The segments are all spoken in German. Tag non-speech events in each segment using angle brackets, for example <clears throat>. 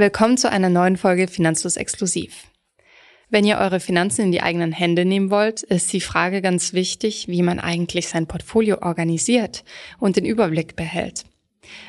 Willkommen zu einer neuen Folge Finanzlos Exklusiv. Wenn ihr eure Finanzen in die eigenen Hände nehmen wollt, ist die Frage ganz wichtig, wie man eigentlich sein Portfolio organisiert und den Überblick behält.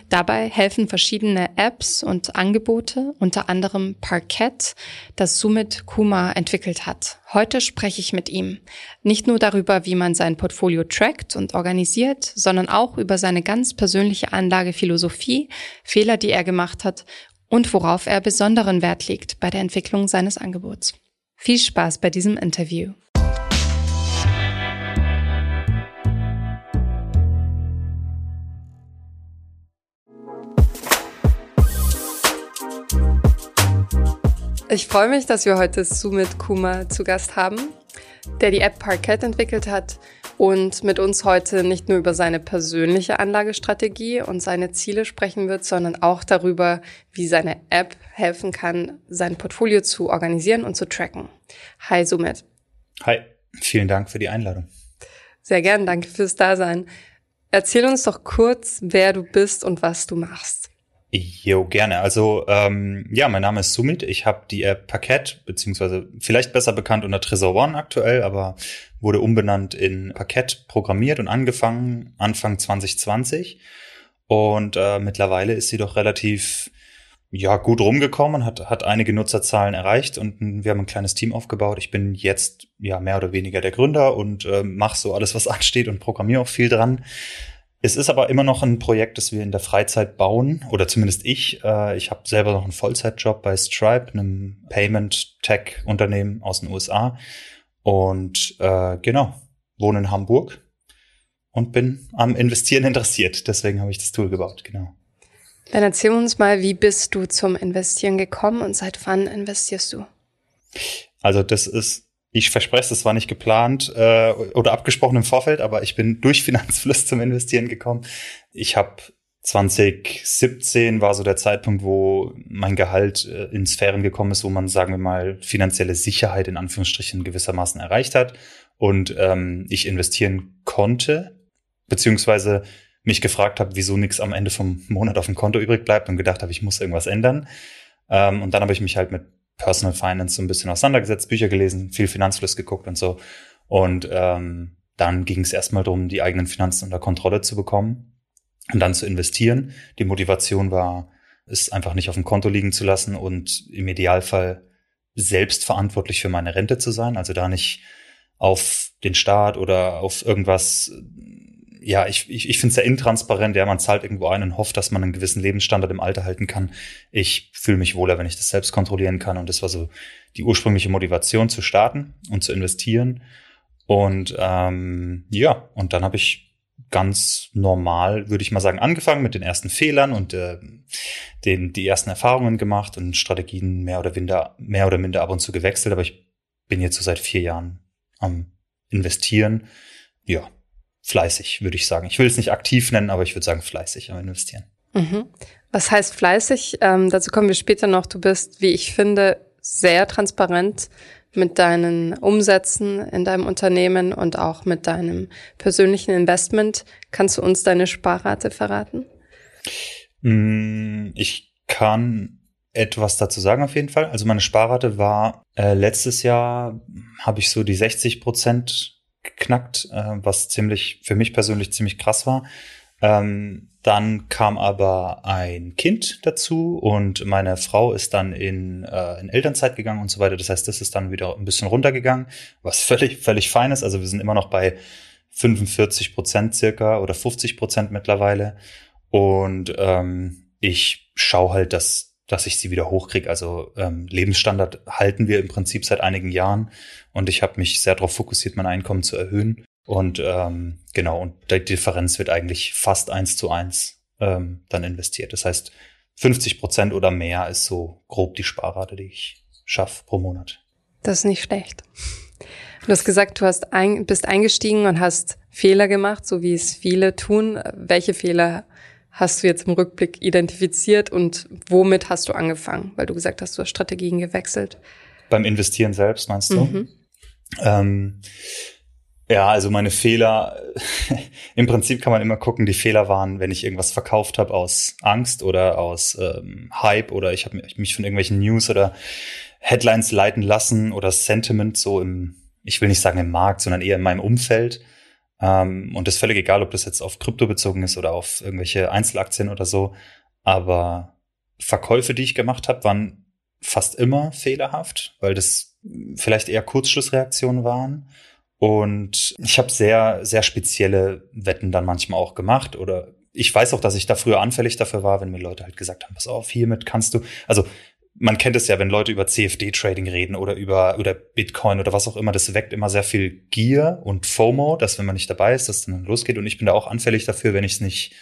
Dabei helfen verschiedene Apps und Angebote, unter anderem Parkett, das Sumit Kuma entwickelt hat. Heute spreche ich mit ihm nicht nur darüber, wie man sein Portfolio trackt und organisiert, sondern auch über seine ganz persönliche Anlagephilosophie, Fehler, die er gemacht hat und worauf er besonderen Wert legt bei der Entwicklung seines Angebots. Viel Spaß bei diesem Interview. Ich freue mich, dass wir heute Sumit Kuma zu Gast haben, der die App Parkett entwickelt hat und mit uns heute nicht nur über seine persönliche Anlagestrategie und seine Ziele sprechen wird, sondern auch darüber, wie seine App helfen kann, sein Portfolio zu organisieren und zu tracken. Hi Sumit. Hi, vielen Dank für die Einladung. Sehr gern, danke fürs Dasein. Erzähl uns doch kurz, wer du bist und was du machst. Jo, gerne. Also ähm, ja, mein Name ist Sumit. Ich habe die App Parkett, beziehungsweise vielleicht besser bekannt unter Trezor One aktuell, aber wurde umbenannt in Parkett programmiert und angefangen Anfang 2020. Und äh, mittlerweile ist sie doch relativ ja gut rumgekommen, hat hat einige Nutzerzahlen erreicht und wir haben ein kleines Team aufgebaut. Ich bin jetzt ja mehr oder weniger der Gründer und äh, mache so alles, was ansteht und programmiere auch viel dran. Es ist aber immer noch ein Projekt, das wir in der Freizeit bauen, oder zumindest ich. Äh, ich habe selber noch einen Vollzeitjob bei Stripe, einem Payment-Tech-Unternehmen aus den USA. Und äh, genau, wohne in Hamburg und bin am Investieren interessiert. Deswegen habe ich das Tool gebaut, genau. Dann erzähl uns mal, wie bist du zum Investieren gekommen und seit wann investierst du? Also das ist ich verspreche es, das war nicht geplant äh, oder abgesprochen im Vorfeld, aber ich bin <laughs> durch Finanzfluss zum Investieren gekommen. Ich habe 2017 war so der Zeitpunkt, wo mein Gehalt äh, in Sphären gekommen ist, wo man, sagen wir mal, finanzielle Sicherheit in Anführungsstrichen gewissermaßen erreicht hat und ähm, ich investieren konnte, beziehungsweise mich gefragt habe, wieso nichts am Ende vom <laughs> Monat auf dem Konto übrig bleibt und gedacht habe, ich muss irgendwas ändern. Ähm, und dann habe ich mich halt mit Personal Finance so ein bisschen auseinandergesetzt, Bücher gelesen, viel Finanzfluss geguckt und so. Und ähm, dann ging es erstmal darum, die eigenen Finanzen unter Kontrolle zu bekommen und dann zu investieren. Die Motivation war, es einfach nicht auf dem Konto liegen zu lassen und im Idealfall selbst verantwortlich für meine Rente zu sein, also da nicht auf den Staat oder auf irgendwas ja, ich, ich, ich finde es ja intransparent, ja, man zahlt irgendwo ein und hofft, dass man einen gewissen Lebensstandard im Alter halten kann. Ich fühle mich wohler, wenn ich das selbst kontrollieren kann. Und das war so die ursprüngliche Motivation zu starten und zu investieren. Und ähm, ja, und dann habe ich ganz normal, würde ich mal sagen, angefangen mit den ersten Fehlern und äh, den, die ersten Erfahrungen gemacht und Strategien mehr oder minder, mehr oder minder ab und zu gewechselt. Aber ich bin jetzt so seit vier Jahren am investieren. Ja, fleißig, würde ich sagen. Ich will es nicht aktiv nennen, aber ich würde sagen fleißig am Investieren. Mhm. Was heißt fleißig? Ähm, dazu kommen wir später noch. Du bist, wie ich finde, sehr transparent mit deinen Umsätzen in deinem Unternehmen und auch mit deinem persönlichen Investment. Kannst du uns deine Sparrate verraten? Mm, ich kann etwas dazu sagen auf jeden Fall. Also meine Sparrate war äh, letztes Jahr habe ich so die 60 Prozent geknackt, äh, was ziemlich, für mich persönlich ziemlich krass war. Ähm, dann kam aber ein Kind dazu und meine Frau ist dann in, äh, in Elternzeit gegangen und so weiter. Das heißt, das ist dann wieder ein bisschen runtergegangen, was <laughs> völlig, völlig fein ist. Also wir sind immer noch bei 45 Prozent circa oder 50 Prozent mittlerweile. Und ähm, ich schaue halt, dass dass ich sie wieder hochkriege. Also ähm, Lebensstandard halten wir im Prinzip seit einigen Jahren und ich habe mich sehr darauf fokussiert, mein Einkommen zu erhöhen. Und ähm, genau, und die Differenz wird eigentlich fast eins zu eins ähm, dann investiert. Das heißt, 50 Prozent oder mehr ist so grob die Sparrate, die ich schaffe pro Monat. Das ist nicht schlecht. Du hast gesagt, du hast ein, bist eingestiegen und hast Fehler gemacht, so wie es viele tun. Welche Fehler hast du jetzt im Rückblick identifiziert und womit hast du angefangen? Weil du gesagt hast, du hast Strategien gewechselt. Beim Investieren selbst, meinst du? Mhm. Ähm, Ja, also meine Fehler, <laughs> im Prinzip kann man immer gucken, die Fehler waren, wenn ich irgendwas verkauft habe aus Angst oder aus ähm, Hype oder ich habe mich von irgendwelchen News oder Headlines leiten lassen oder Sentiment so im, ich will nicht sagen im Markt, sondern eher in meinem Umfeld. Ähm, und das ist völlig egal, ob das jetzt auf Krypto bezogen ist oder auf irgendwelche Einzelaktien oder so. Aber Verkäufe, die ich gemacht habe, waren fast immer fehlerhaft, weil das vielleicht eher Kurzschlussreaktionen waren. Und ich habe sehr, sehr spezielle Wetten dann manchmal auch gemacht. Oder ich weiß auch, dass ich da früher anfällig dafür war, wenn mir Leute halt gesagt haben, pass auf, hiermit kannst du. Also man kennt es ja, wenn Leute über CFD-Trading reden oder über oder Bitcoin oder was auch immer, das weckt immer sehr viel Gier und FOMO, dass wenn man nicht dabei ist, dass dann losgeht. Und ich bin da auch anfällig dafür, wenn ich es nicht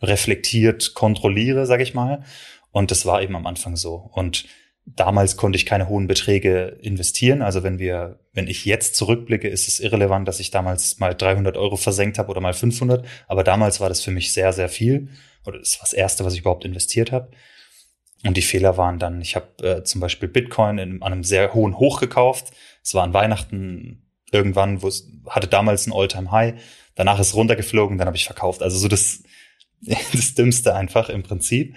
reflektiert kontrolliere, sage ich mal. Und das war eben am Anfang so. Und damals konnte ich keine hohen Beträge investieren. Also wenn wir, wenn ich jetzt zurückblicke, ist es irrelevant, dass ich damals mal 300 Euro versenkt habe oder mal 500. Aber damals war das für mich sehr, sehr viel. Oder das war das erste, was ich überhaupt investiert habe. Und die Fehler waren dann, ich habe äh, zum Beispiel Bitcoin in, an einem sehr hohen Hoch gekauft. Es war an Weihnachten irgendwann, wo es hatte damals ein All-Time-High. Danach ist es runtergeflogen, dann habe ich verkauft. Also so das, <laughs> das Dümmste einfach im Prinzip.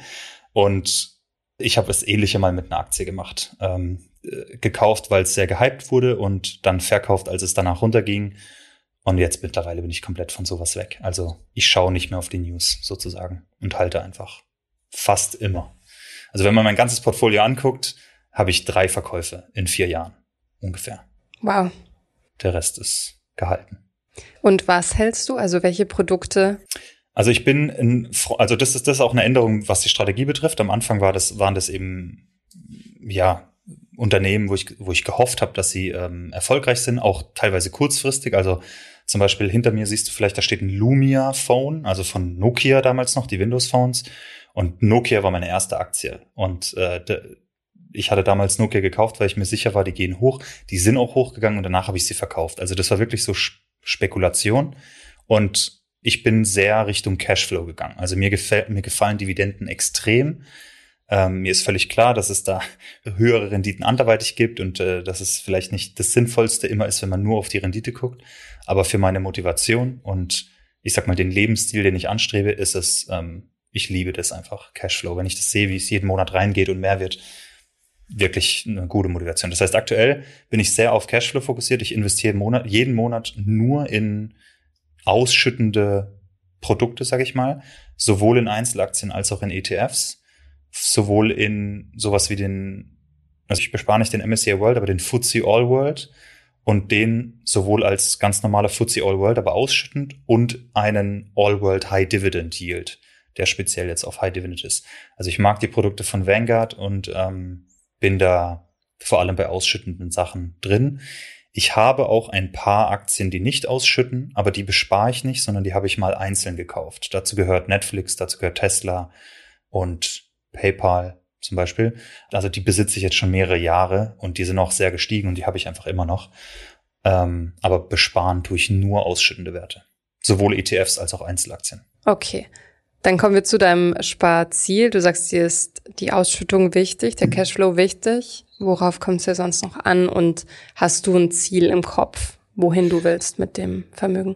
Und ich habe das Ähnliche mal mit einer Aktie gemacht. Ähm, äh, gekauft, weil es sehr gehypt wurde und dann verkauft, als es danach runterging. Und jetzt mittlerweile bin ich komplett von sowas weg. Also ich schaue nicht mehr auf die News sozusagen und halte einfach fast immer. Also wenn man mein ganzes Portfolio anguckt, habe ich drei Verkäufe in vier Jahren ungefähr. Wow. Der Rest ist gehalten. Und was hältst du? Also welche Produkte? Also ich bin in, also das ist das ist auch eine Änderung, was die Strategie betrifft. Am Anfang war das, waren das eben, ja, Unternehmen, wo ich, wo ich gehofft habe, dass sie ähm, erfolgreich sind, auch teilweise kurzfristig. Also zum Beispiel hinter mir siehst du vielleicht, da steht ein Lumia Phone, also von Nokia damals noch, die Windows Phones. Und Nokia war meine erste Aktie. Und äh, ich hatte damals Nokia gekauft, weil ich mir sicher war, die gehen hoch. Die sind auch hochgegangen und danach habe ich sie verkauft. Also das war wirklich so Spekulation. Und ich bin sehr Richtung Cashflow gegangen. Also mir, gefällt, mir gefallen Dividenden extrem. Ähm, mir ist völlig klar, dass es da <laughs> höhere Renditen anderweitig gibt und äh, dass es vielleicht nicht das Sinnvollste immer ist, wenn man nur auf die Rendite guckt. Aber für meine Motivation und ich sag mal den Lebensstil, den ich anstrebe, ist es ähm, ich liebe das einfach, Cashflow. Wenn ich das sehe, wie es jeden Monat reingeht und mehr wird, wirklich eine gute Motivation. Das heißt, aktuell bin ich sehr auf Cashflow fokussiert. Ich investiere jeden Monat, jeden Monat nur in ausschüttende Produkte, sage ich mal, sowohl in Einzelaktien als auch in ETFs, sowohl in sowas wie den, also ich bespare nicht den MSCI World, aber den FTSE All World und den sowohl als ganz normaler FTSE All World, aber ausschüttend und einen All World High Dividend Yield der speziell jetzt auf High Dividend ist. Also ich mag die Produkte von Vanguard und ähm, bin da vor allem bei ausschüttenden Sachen drin. Ich habe auch ein paar Aktien, die nicht ausschütten, aber die bespare ich nicht, sondern die habe ich mal einzeln gekauft. Dazu gehört Netflix, dazu gehört Tesla und PayPal zum Beispiel. Also die besitze ich jetzt schon mehrere Jahre und die sind auch sehr gestiegen und die habe ich einfach immer noch. Ähm, aber besparen tue ich nur ausschüttende Werte. Sowohl ETFs als auch Einzelaktien. Okay. Dann kommen wir zu deinem Sparziel. Du sagst, dir ist die Ausschüttung wichtig, der Cashflow wichtig. Worauf kommt es dir sonst noch an? Und hast du ein Ziel im Kopf, wohin du willst mit dem Vermögen?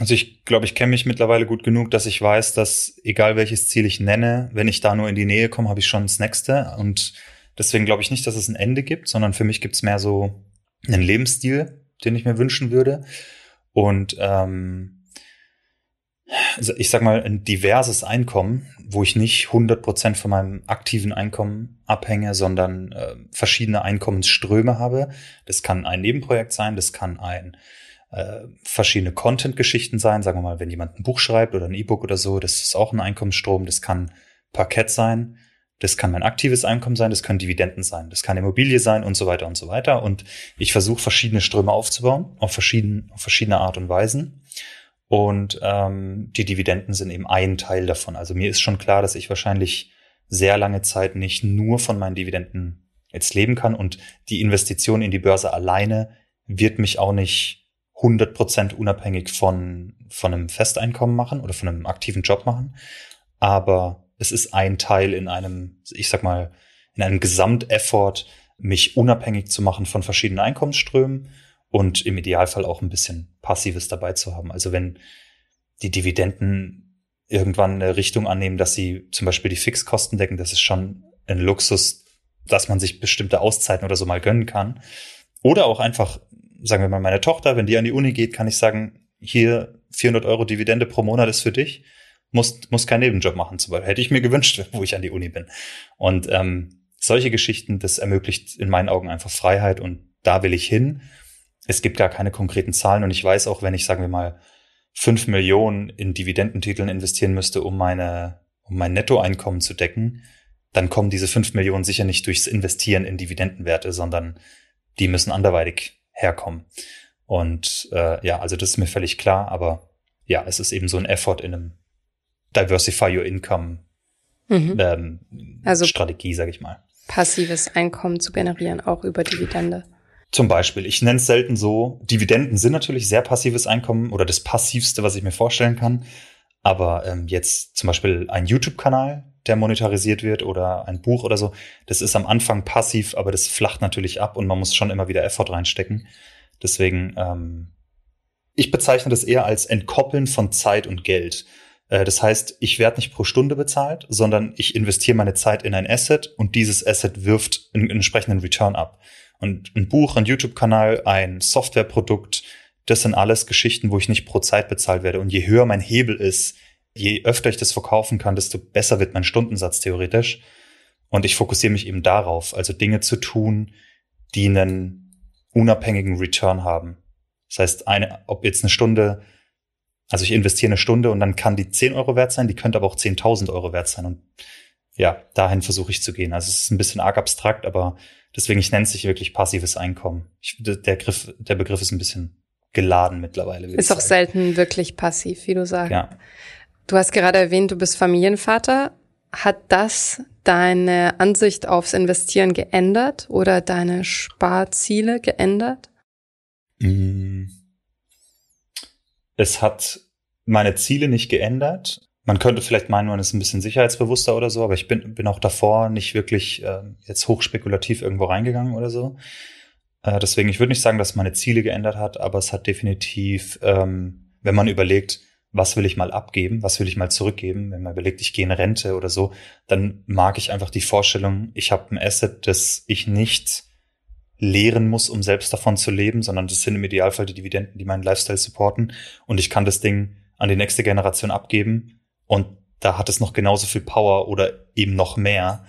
Also ich glaube, ich kenne mich mittlerweile gut genug, dass ich weiß, dass egal welches Ziel ich nenne, wenn ich da nur in die Nähe komme, habe ich schon das nächste. Und deswegen glaube ich nicht, dass es ein Ende gibt, sondern für mich gibt es mehr so einen Lebensstil, den ich mir wünschen würde. Und ähm, ich sag mal, ein diverses Einkommen, wo ich nicht 100 Prozent von meinem aktiven Einkommen abhänge, sondern äh, verschiedene Einkommensströme habe. Das kann ein Nebenprojekt sein, das kann ein äh, verschiedene Content-Geschichten sein. Sagen wir mal, wenn jemand ein Buch schreibt oder ein E-Book oder so, das ist auch ein Einkommensstrom. Das kann Parkett sein, das kann mein aktives Einkommen sein, das können Dividenden sein, das kann Immobilie sein und so weiter und so weiter. Und ich versuche verschiedene Ströme aufzubauen, auf, verschieden, auf verschiedene Art und Weisen. Und ähm, die Dividenden sind eben ein Teil davon. Also mir ist schon klar, dass ich wahrscheinlich sehr lange Zeit nicht nur von meinen Dividenden jetzt leben kann. Und die Investition in die Börse alleine wird mich auch nicht 100 Prozent unabhängig von, von einem Festeinkommen machen oder von einem aktiven Job machen. Aber es ist ein Teil in einem, ich sag mal, in einem Gesamteffort, mich unabhängig zu machen von verschiedenen Einkommensströmen und im Idealfall auch ein bisschen Passives dabei zu haben. Also wenn die Dividenden irgendwann eine Richtung annehmen, dass sie zum Beispiel die Fixkosten decken, das ist schon ein Luxus, dass man sich bestimmte Auszeiten oder so mal gönnen kann. Oder auch einfach, sagen wir mal, meine Tochter, wenn die an die Uni geht, kann ich sagen, hier 400 Euro Dividende pro Monat ist für dich, muss, muss keinen Nebenjob machen zum Beispiel. Hätte ich mir gewünscht, <laughs> wo ich an die Uni bin. Und ähm, solche Geschichten, das ermöglicht in meinen Augen einfach Freiheit und da will ich hin. Es gibt gar keine konkreten Zahlen und ich weiß auch, wenn ich, sagen wir mal, fünf Millionen in Dividendentiteln investieren müsste, um meine, um mein Nettoeinkommen zu decken, dann kommen diese fünf Millionen sicher nicht durchs Investieren in Dividendenwerte, sondern die müssen anderweitig herkommen. Und äh, ja, also das ist mir völlig klar, aber ja, es ist eben so ein Effort in einem Diversify Your Income mhm. ähm, also Strategie, sage ich mal. Passives Einkommen zu generieren, auch über Dividende. Zum Beispiel, ich nenne es selten so, Dividenden sind natürlich sehr passives Einkommen oder das passivste, was ich mir vorstellen kann. Aber ähm, jetzt zum Beispiel ein YouTube-Kanal, der monetarisiert wird oder ein Buch oder so, das ist am Anfang passiv, aber das flacht natürlich ab und man muss schon immer wieder Effort reinstecken. Deswegen, ähm, ich bezeichne das eher als Entkoppeln von Zeit und Geld. Äh, das heißt, ich werde nicht pro Stunde bezahlt, sondern ich investiere meine Zeit in ein Asset und dieses Asset wirft einen entsprechenden Return ab. Und ein Buch, ein YouTube-Kanal, ein Softwareprodukt, das sind alles Geschichten, wo ich nicht pro Zeit bezahlt werde. Und je höher mein Hebel ist, je öfter ich das verkaufen kann, desto besser wird mein Stundensatz theoretisch. Und ich fokussiere mich eben darauf, also Dinge zu tun, die einen unabhängigen Return haben. Das heißt, eine, ob jetzt eine Stunde, also ich investiere eine Stunde und dann kann die 10 Euro wert sein, die könnte aber auch 10.000 Euro wert sein. Und ja, dahin versuche ich zu gehen. Also es ist ein bisschen arg abstrakt, aber deswegen, ich nenne es sich wirklich passives Einkommen. Ich, der, Griff, der Begriff ist ein bisschen geladen mittlerweile. Ist auch selten wirklich passiv, wie du sagst. Ja. Du hast gerade erwähnt, du bist Familienvater. Hat das deine Ansicht aufs Investieren geändert oder deine Sparziele geändert? Mm. Es hat meine Ziele nicht geändert. Man könnte vielleicht meinen, man ist ein bisschen sicherheitsbewusster oder so, aber ich bin, bin auch davor nicht wirklich äh, jetzt hochspekulativ irgendwo reingegangen oder so. Äh, deswegen, ich würde nicht sagen, dass meine Ziele geändert hat, aber es hat definitiv, ähm, wenn man überlegt, was will ich mal abgeben, was will ich mal zurückgeben, wenn man überlegt, ich gehe in Rente oder so, dann mag ich einfach die Vorstellung, ich habe ein Asset, das ich nicht lehren muss, um selbst davon zu leben, sondern das sind im Idealfall die Dividenden, die meinen Lifestyle supporten und ich kann das Ding an die nächste Generation abgeben und da hat es noch genauso viel Power oder eben noch mehr.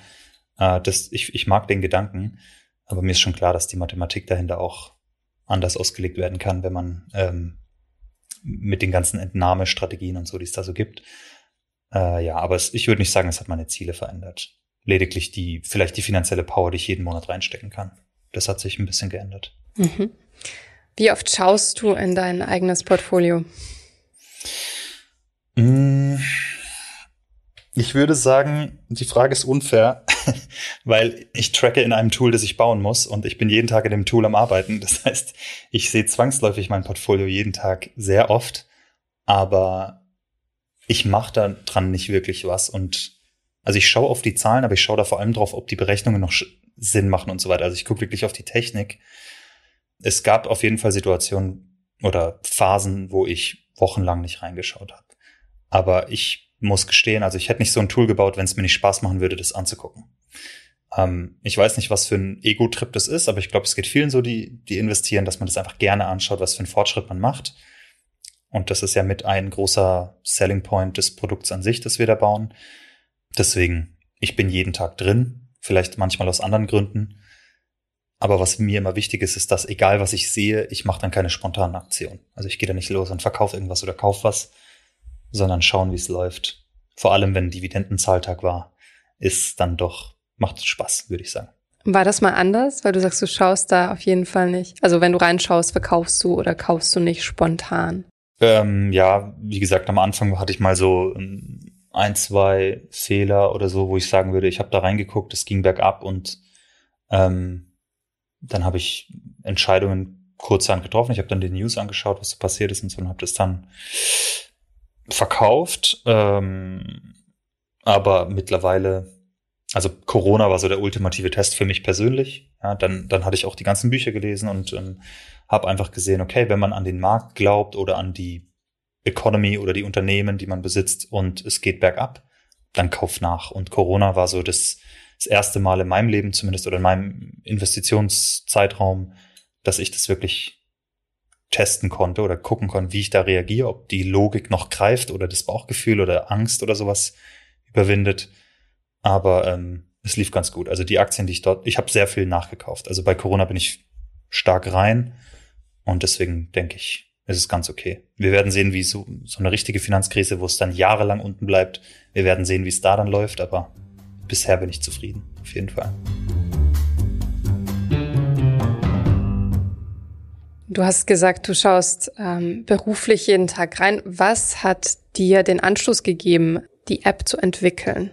Äh, das, ich, ich mag den Gedanken, aber mir ist schon klar, dass die Mathematik dahinter auch anders ausgelegt werden kann, wenn man ähm, mit den ganzen Entnahmestrategien und so, die es da so gibt. Äh, ja, aber es, ich würde nicht sagen, es hat meine Ziele verändert. Lediglich die, vielleicht die finanzielle Power, die ich jeden Monat reinstecken kann. Das hat sich ein bisschen geändert. Mhm. Wie oft schaust du in dein eigenes Portfolio? Mmh. Ich würde sagen, die Frage ist unfair, <laughs> weil ich tracke in einem Tool, das ich bauen muss und ich bin jeden Tag in dem Tool am Arbeiten. Das <laughs> heißt, ich sehe zwangsläufig mein Portfolio jeden Tag sehr oft, aber ich mache da dran nicht wirklich was und also ich schaue auf die Zahlen, aber ich schaue da vor allem drauf, ob die Berechnungen noch Sinn machen und so weiter. Also ich gucke wirklich auf die Technik. Es gab auf jeden Fall Situationen oder Phasen, wo ich wochenlang nicht reingeschaut habe. Aber ich muss gestehen, also ich hätte nicht so ein Tool gebaut, wenn es mir nicht Spaß machen würde, das anzugucken. Ähm, ich weiß nicht, was für ein Ego-Trip das ist, aber ich glaube, es geht vielen so, die, die investieren, dass man das einfach gerne anschaut, was für einen Fortschritt man macht. Und das ist ja mit ein großer Selling Point des Produkts an sich, das wir da bauen. Deswegen, ich bin jeden Tag drin, vielleicht manchmal aus anderen Gründen. Aber was mir immer wichtig ist, ist, dass egal was ich sehe, ich mache dann keine spontanen Aktionen. Also ich gehe da nicht los und verkaufe irgendwas oder kaufe was, sondern schauen, wie es läuft. Vor allem, wenn Dividendenzahltag war, ist dann doch, macht Spaß, würde ich sagen. War das mal anders? Weil du sagst, du schaust da auf jeden Fall nicht. Also wenn du reinschaust, verkaufst du oder kaufst du nicht spontan? Ähm, ja, wie gesagt, am Anfang hatte ich mal so ähm, ein, zwei Fehler oder so, wo ich sagen würde, ich habe da reingeguckt, es ging bergab und ähm, dann habe ich Entscheidungen kurzerhand getroffen. Ich habe dann die News angeschaut, was so passiert ist und so und habe das dann verkauft. Ähm, aber mittlerweile, also Corona war so der ultimative Test für mich persönlich. Ja, dann, dann hatte ich auch die ganzen Bücher gelesen und ähm, habe einfach gesehen, okay, wenn man an den Markt glaubt oder an die Economy oder die Unternehmen, die man besitzt und es geht bergab, dann kauf nach. Und Corona war so das, das erste Mal in meinem Leben zumindest oder in meinem Investitionszeitraum, dass ich das wirklich testen konnte oder gucken konnte, wie ich da reagiere, ob die Logik noch greift oder das Bauchgefühl oder Angst oder sowas überwindet. Aber ähm, es lief ganz gut. Also die Aktien, die ich dort, ich habe sehr viel nachgekauft. Also bei Corona bin ich stark rein und deswegen denke ich, ist es ganz okay. Wir werden sehen, wie so, so eine richtige Finanzkrise, wo es dann jahrelang unten bleibt. Wir werden sehen, wie es da dann läuft, aber bisher bin ich zufrieden, auf jeden Fall. Du hast gesagt, du schaust ähm, beruflich jeden Tag rein. Was hat dir den Anschluss gegeben, die App zu entwickeln?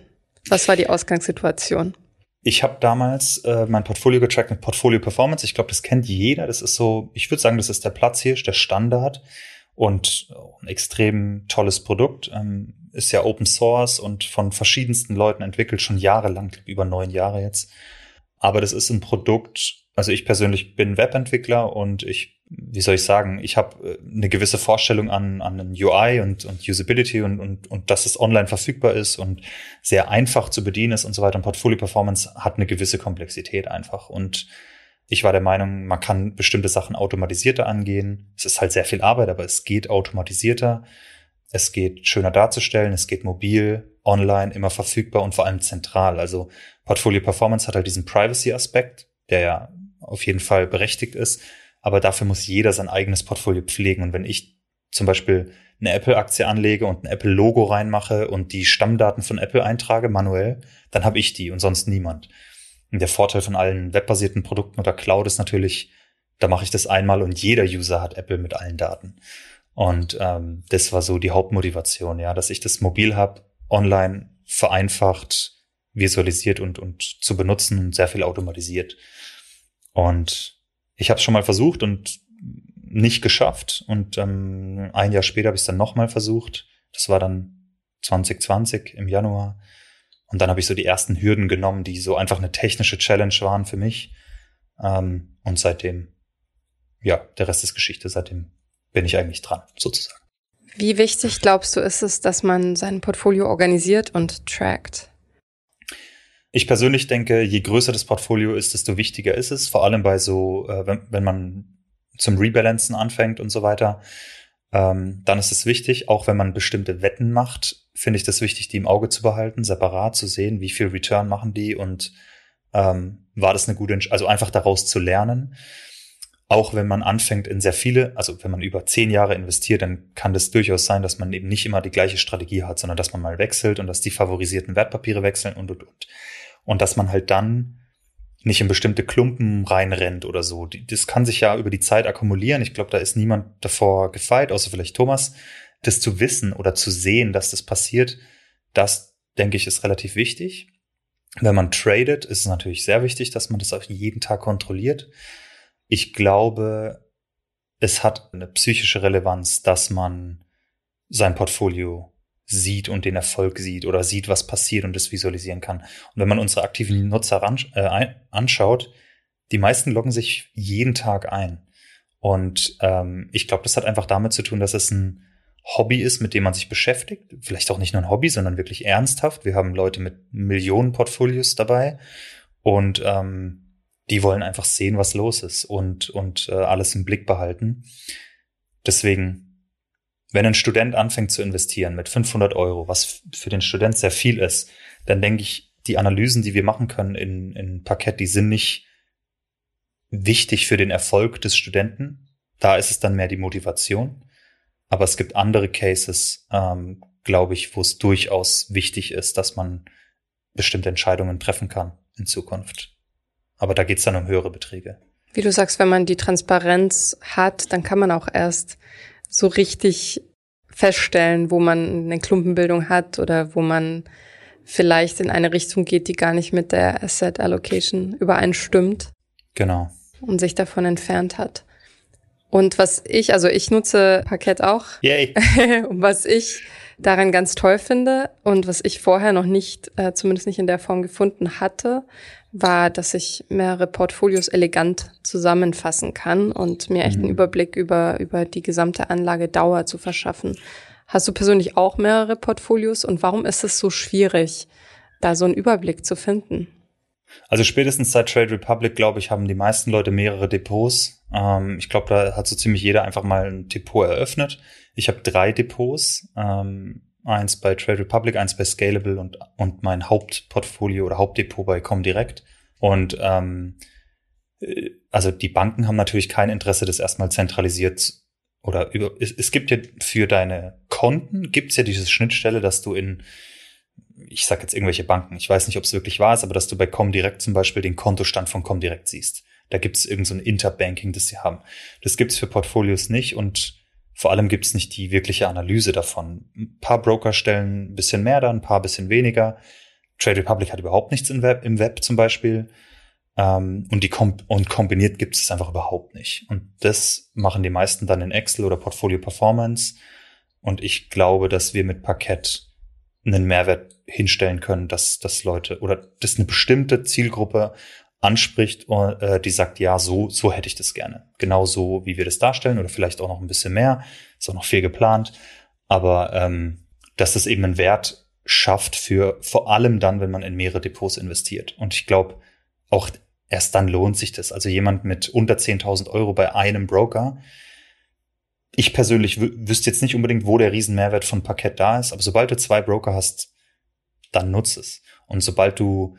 Was war die Ausgangssituation? Ich habe damals äh, mein Portfolio getrackt mit Portfolio Performance. Ich glaube, das kennt jeder. Das ist so, ich würde sagen, das ist der Platz hier, der Standard und ein extrem tolles Produkt. Ähm, ist ja Open Source und von verschiedensten Leuten entwickelt, schon jahrelang, über neun Jahre jetzt. Aber das ist ein Produkt, also ich persönlich bin Webentwickler und ich, wie soll ich sagen, ich habe äh, eine gewisse Vorstellung an, an einen UI und, und Usability und, und, und dass es online verfügbar ist und sehr einfach zu bedienen ist und so weiter. Und Portfolio Performance hat eine gewisse Komplexität einfach. Und ich war der Meinung, man kann bestimmte Sachen automatisierter angehen. Es ist halt sehr viel Arbeit, aber es geht automatisierter. Es geht schöner darzustellen, es geht mobil, online, immer verfügbar und vor allem zentral. Also Portfolio Performance hat halt diesen Privacy-Aspekt, der ja auf jeden Fall berechtigt ist. Aber dafür muss jeder sein eigenes Portfolio pflegen. Und wenn ich zum Beispiel eine Apple-Aktie anlege und ein Apple-Logo reinmache und die Stammdaten von Apple eintrage manuell, dann habe ich die und sonst niemand. Und der Vorteil von allen webbasierten Produkten oder Cloud ist natürlich, da mache ich das einmal und jeder User hat Apple mit allen Daten. Und ähm, das war so die Hauptmotivation, ja, dass ich das mobil habe, online vereinfacht, visualisiert und, und zu benutzen und sehr viel automatisiert. Und ich habe es schon mal versucht und nicht geschafft. Und ähm, ein Jahr später habe ich es dann nochmal versucht. Das war dann 2020 im Januar. Und dann habe ich so die ersten Hürden genommen, die so einfach eine technische Challenge waren für mich. Ähm, und seitdem, ja, der Rest ist Geschichte. Seitdem bin ich eigentlich dran, sozusagen. Wie wichtig glaubst du ist es, dass man sein Portfolio organisiert und trackt? Ich persönlich denke, je größer das Portfolio ist, desto wichtiger ist es. Vor allem bei so, äh, wenn, wenn man zum Rebalancen anfängt und so weiter, ähm, dann ist es wichtig, auch wenn man bestimmte Wetten macht, finde ich das wichtig, die im Auge zu behalten, separat zu sehen, wie viel Return machen die und ähm, war das eine gute, Entsch also einfach daraus zu lernen. Auch wenn man anfängt in sehr viele, also wenn man über zehn Jahre investiert, dann kann das durchaus sein, dass man eben nicht immer die gleiche Strategie hat, sondern dass man mal wechselt und dass die favorisierten Wertpapiere wechseln und, und, und und dass man halt dann nicht in bestimmte Klumpen reinrennt oder so. Das kann sich ja über die Zeit akkumulieren. Ich glaube, da ist niemand davor gefeit, außer vielleicht Thomas. Das zu wissen oder zu sehen, dass das passiert, das denke ich ist relativ wichtig. Wenn man tradet, ist es natürlich sehr wichtig, dass man das auch jeden Tag kontrolliert. Ich glaube, es hat eine psychische Relevanz, dass man sein Portfolio sieht und den Erfolg sieht oder sieht, was passiert und das visualisieren kann. Und wenn man unsere aktiven Nutzer äh, anschaut, die meisten loggen sich jeden Tag ein. Und ähm, ich glaube, das hat einfach damit zu tun, dass es ein Hobby ist, mit dem man sich beschäftigt. Vielleicht auch nicht nur ein Hobby, sondern wirklich ernsthaft. Wir haben Leute mit Millionen Portfolios dabei und ähm, die wollen einfach sehen, was los ist und, und äh, alles im Blick behalten. Deswegen wenn ein Student anfängt zu investieren mit 500 Euro, was für den Student sehr viel ist, dann denke ich, die Analysen, die wir machen können in, in Parkett, die sind nicht wichtig für den Erfolg des Studenten. Da ist es dann mehr die Motivation. Aber es gibt andere Cases, ähm, glaube ich, wo es durchaus wichtig ist, dass man bestimmte Entscheidungen treffen kann in Zukunft. Aber da geht es dann um höhere Beträge. Wie du sagst, wenn man die Transparenz hat, dann kann man auch erst so richtig feststellen, wo man eine Klumpenbildung hat oder wo man vielleicht in eine Richtung geht, die gar nicht mit der Asset Allocation übereinstimmt. Genau. Und sich davon entfernt hat. Und was ich, also ich nutze Parkett auch. Yay. <laughs> und was ich daran ganz toll finde und was ich vorher noch nicht, äh, zumindest nicht in der Form gefunden hatte, war, dass ich mehrere Portfolios elegant zusammenfassen kann und mir echt einen mhm. Überblick über, über die gesamte Anlage Dauer zu verschaffen. Hast du persönlich auch mehrere Portfolios und warum ist es so schwierig, da so einen Überblick zu finden? Also spätestens seit Trade Republic, glaube ich, haben die meisten Leute mehrere Depots. Ähm, ich glaube, da hat so ziemlich jeder einfach mal ein Depot eröffnet. Ich habe drei Depots. Ähm, eins bei Trade Republic, eins bei Scalable und, und mein Hauptportfolio oder Hauptdepot bei Comdirect. Und ähm, äh, also die Banken haben natürlich kein Interesse, das erstmal zentralisiert oder über. Es, es gibt ja für deine Konten gibt's ja diese Schnittstelle, dass du in ich sage jetzt irgendwelche Banken, ich weiß nicht, ob es wirklich wahr ist, aber dass du bei Comdirect zum Beispiel den Kontostand von Comdirect siehst. Da gibt es irgendein so Interbanking, das sie haben. Das gibt's für Portfolios nicht und vor allem gibt es nicht die wirkliche Analyse davon. Ein paar Broker stellen ein bisschen mehr da, ein paar bisschen weniger. Trade Republic hat überhaupt nichts im Web, im Web zum Beispiel. Ähm, und, die kom und kombiniert gibt es einfach überhaupt nicht. Und das machen die meisten dann in Excel oder Portfolio Performance. Und ich glaube, dass wir mit Parkett einen Mehrwert hinstellen können, dass, dass Leute oder dass eine bestimmte Zielgruppe anspricht, äh, die sagt, ja, so, so hätte ich das gerne. Genau so, wie wir das darstellen oder vielleicht auch noch ein bisschen mehr. Ist auch noch viel geplant. Aber ähm, dass das eben einen Wert schafft für vor allem dann, wenn man in mehrere Depots investiert. Und ich glaube, auch erst dann lohnt sich das. Also jemand mit unter 10.000 Euro bei einem Broker. Ich persönlich wüsste jetzt nicht unbedingt, wo der Riesenmehrwert von Parkett da ist, aber sobald du zwei Broker hast, dann nutze es. Und sobald du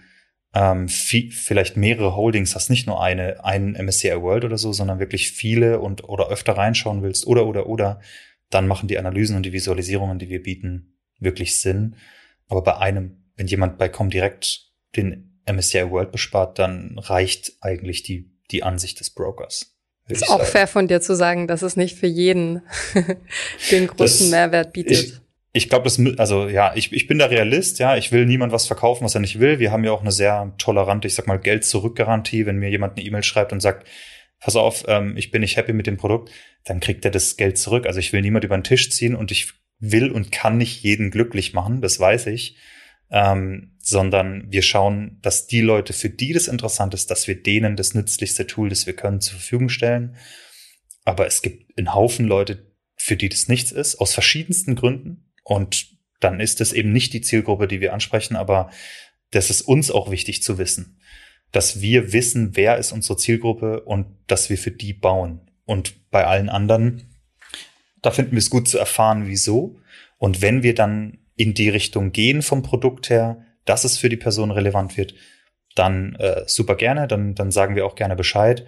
ähm, viel, vielleicht mehrere Holdings hast, nicht nur eine, einen MSCI World oder so, sondern wirklich viele und oder öfter reinschauen willst oder oder oder, dann machen die Analysen und die Visualisierungen, die wir bieten, wirklich Sinn. Aber bei einem, wenn jemand bei Comdirect den MSCI World bespart, dann reicht eigentlich die, die Ansicht des Brokers. Ist auch fair von dir zu sagen, dass es nicht für jeden <laughs> den großen das, Mehrwert bietet. Ich, ich glaube, das, also ja, ich, ich bin der Realist, ja, ich will niemand was verkaufen, was er nicht will. Wir haben ja auch eine sehr tolerante, ich sag mal, Geld-Zurück-Garantie. Wenn mir jemand eine E-Mail schreibt und sagt, pass auf, ähm, ich bin nicht happy mit dem Produkt, dann kriegt er das Geld zurück. Also ich will niemand über den Tisch ziehen und ich will und kann nicht jeden glücklich machen, das weiß ich. Ähm, sondern wir schauen, dass die Leute, für die das interessant ist, dass wir denen das nützlichste Tool, das wir können, zur Verfügung stellen. Aber es gibt einen Haufen Leute, für die das nichts ist, aus verschiedensten Gründen. Und dann ist es eben nicht die Zielgruppe, die wir ansprechen, aber das ist uns auch wichtig zu wissen, dass wir wissen, wer ist unsere Zielgruppe und dass wir für die bauen. Und bei allen anderen, da finden wir es gut zu erfahren, wieso. Und wenn wir dann in die Richtung gehen vom Produkt her, dass es für die Person relevant wird, dann äh, super gerne, dann, dann sagen wir auch gerne Bescheid.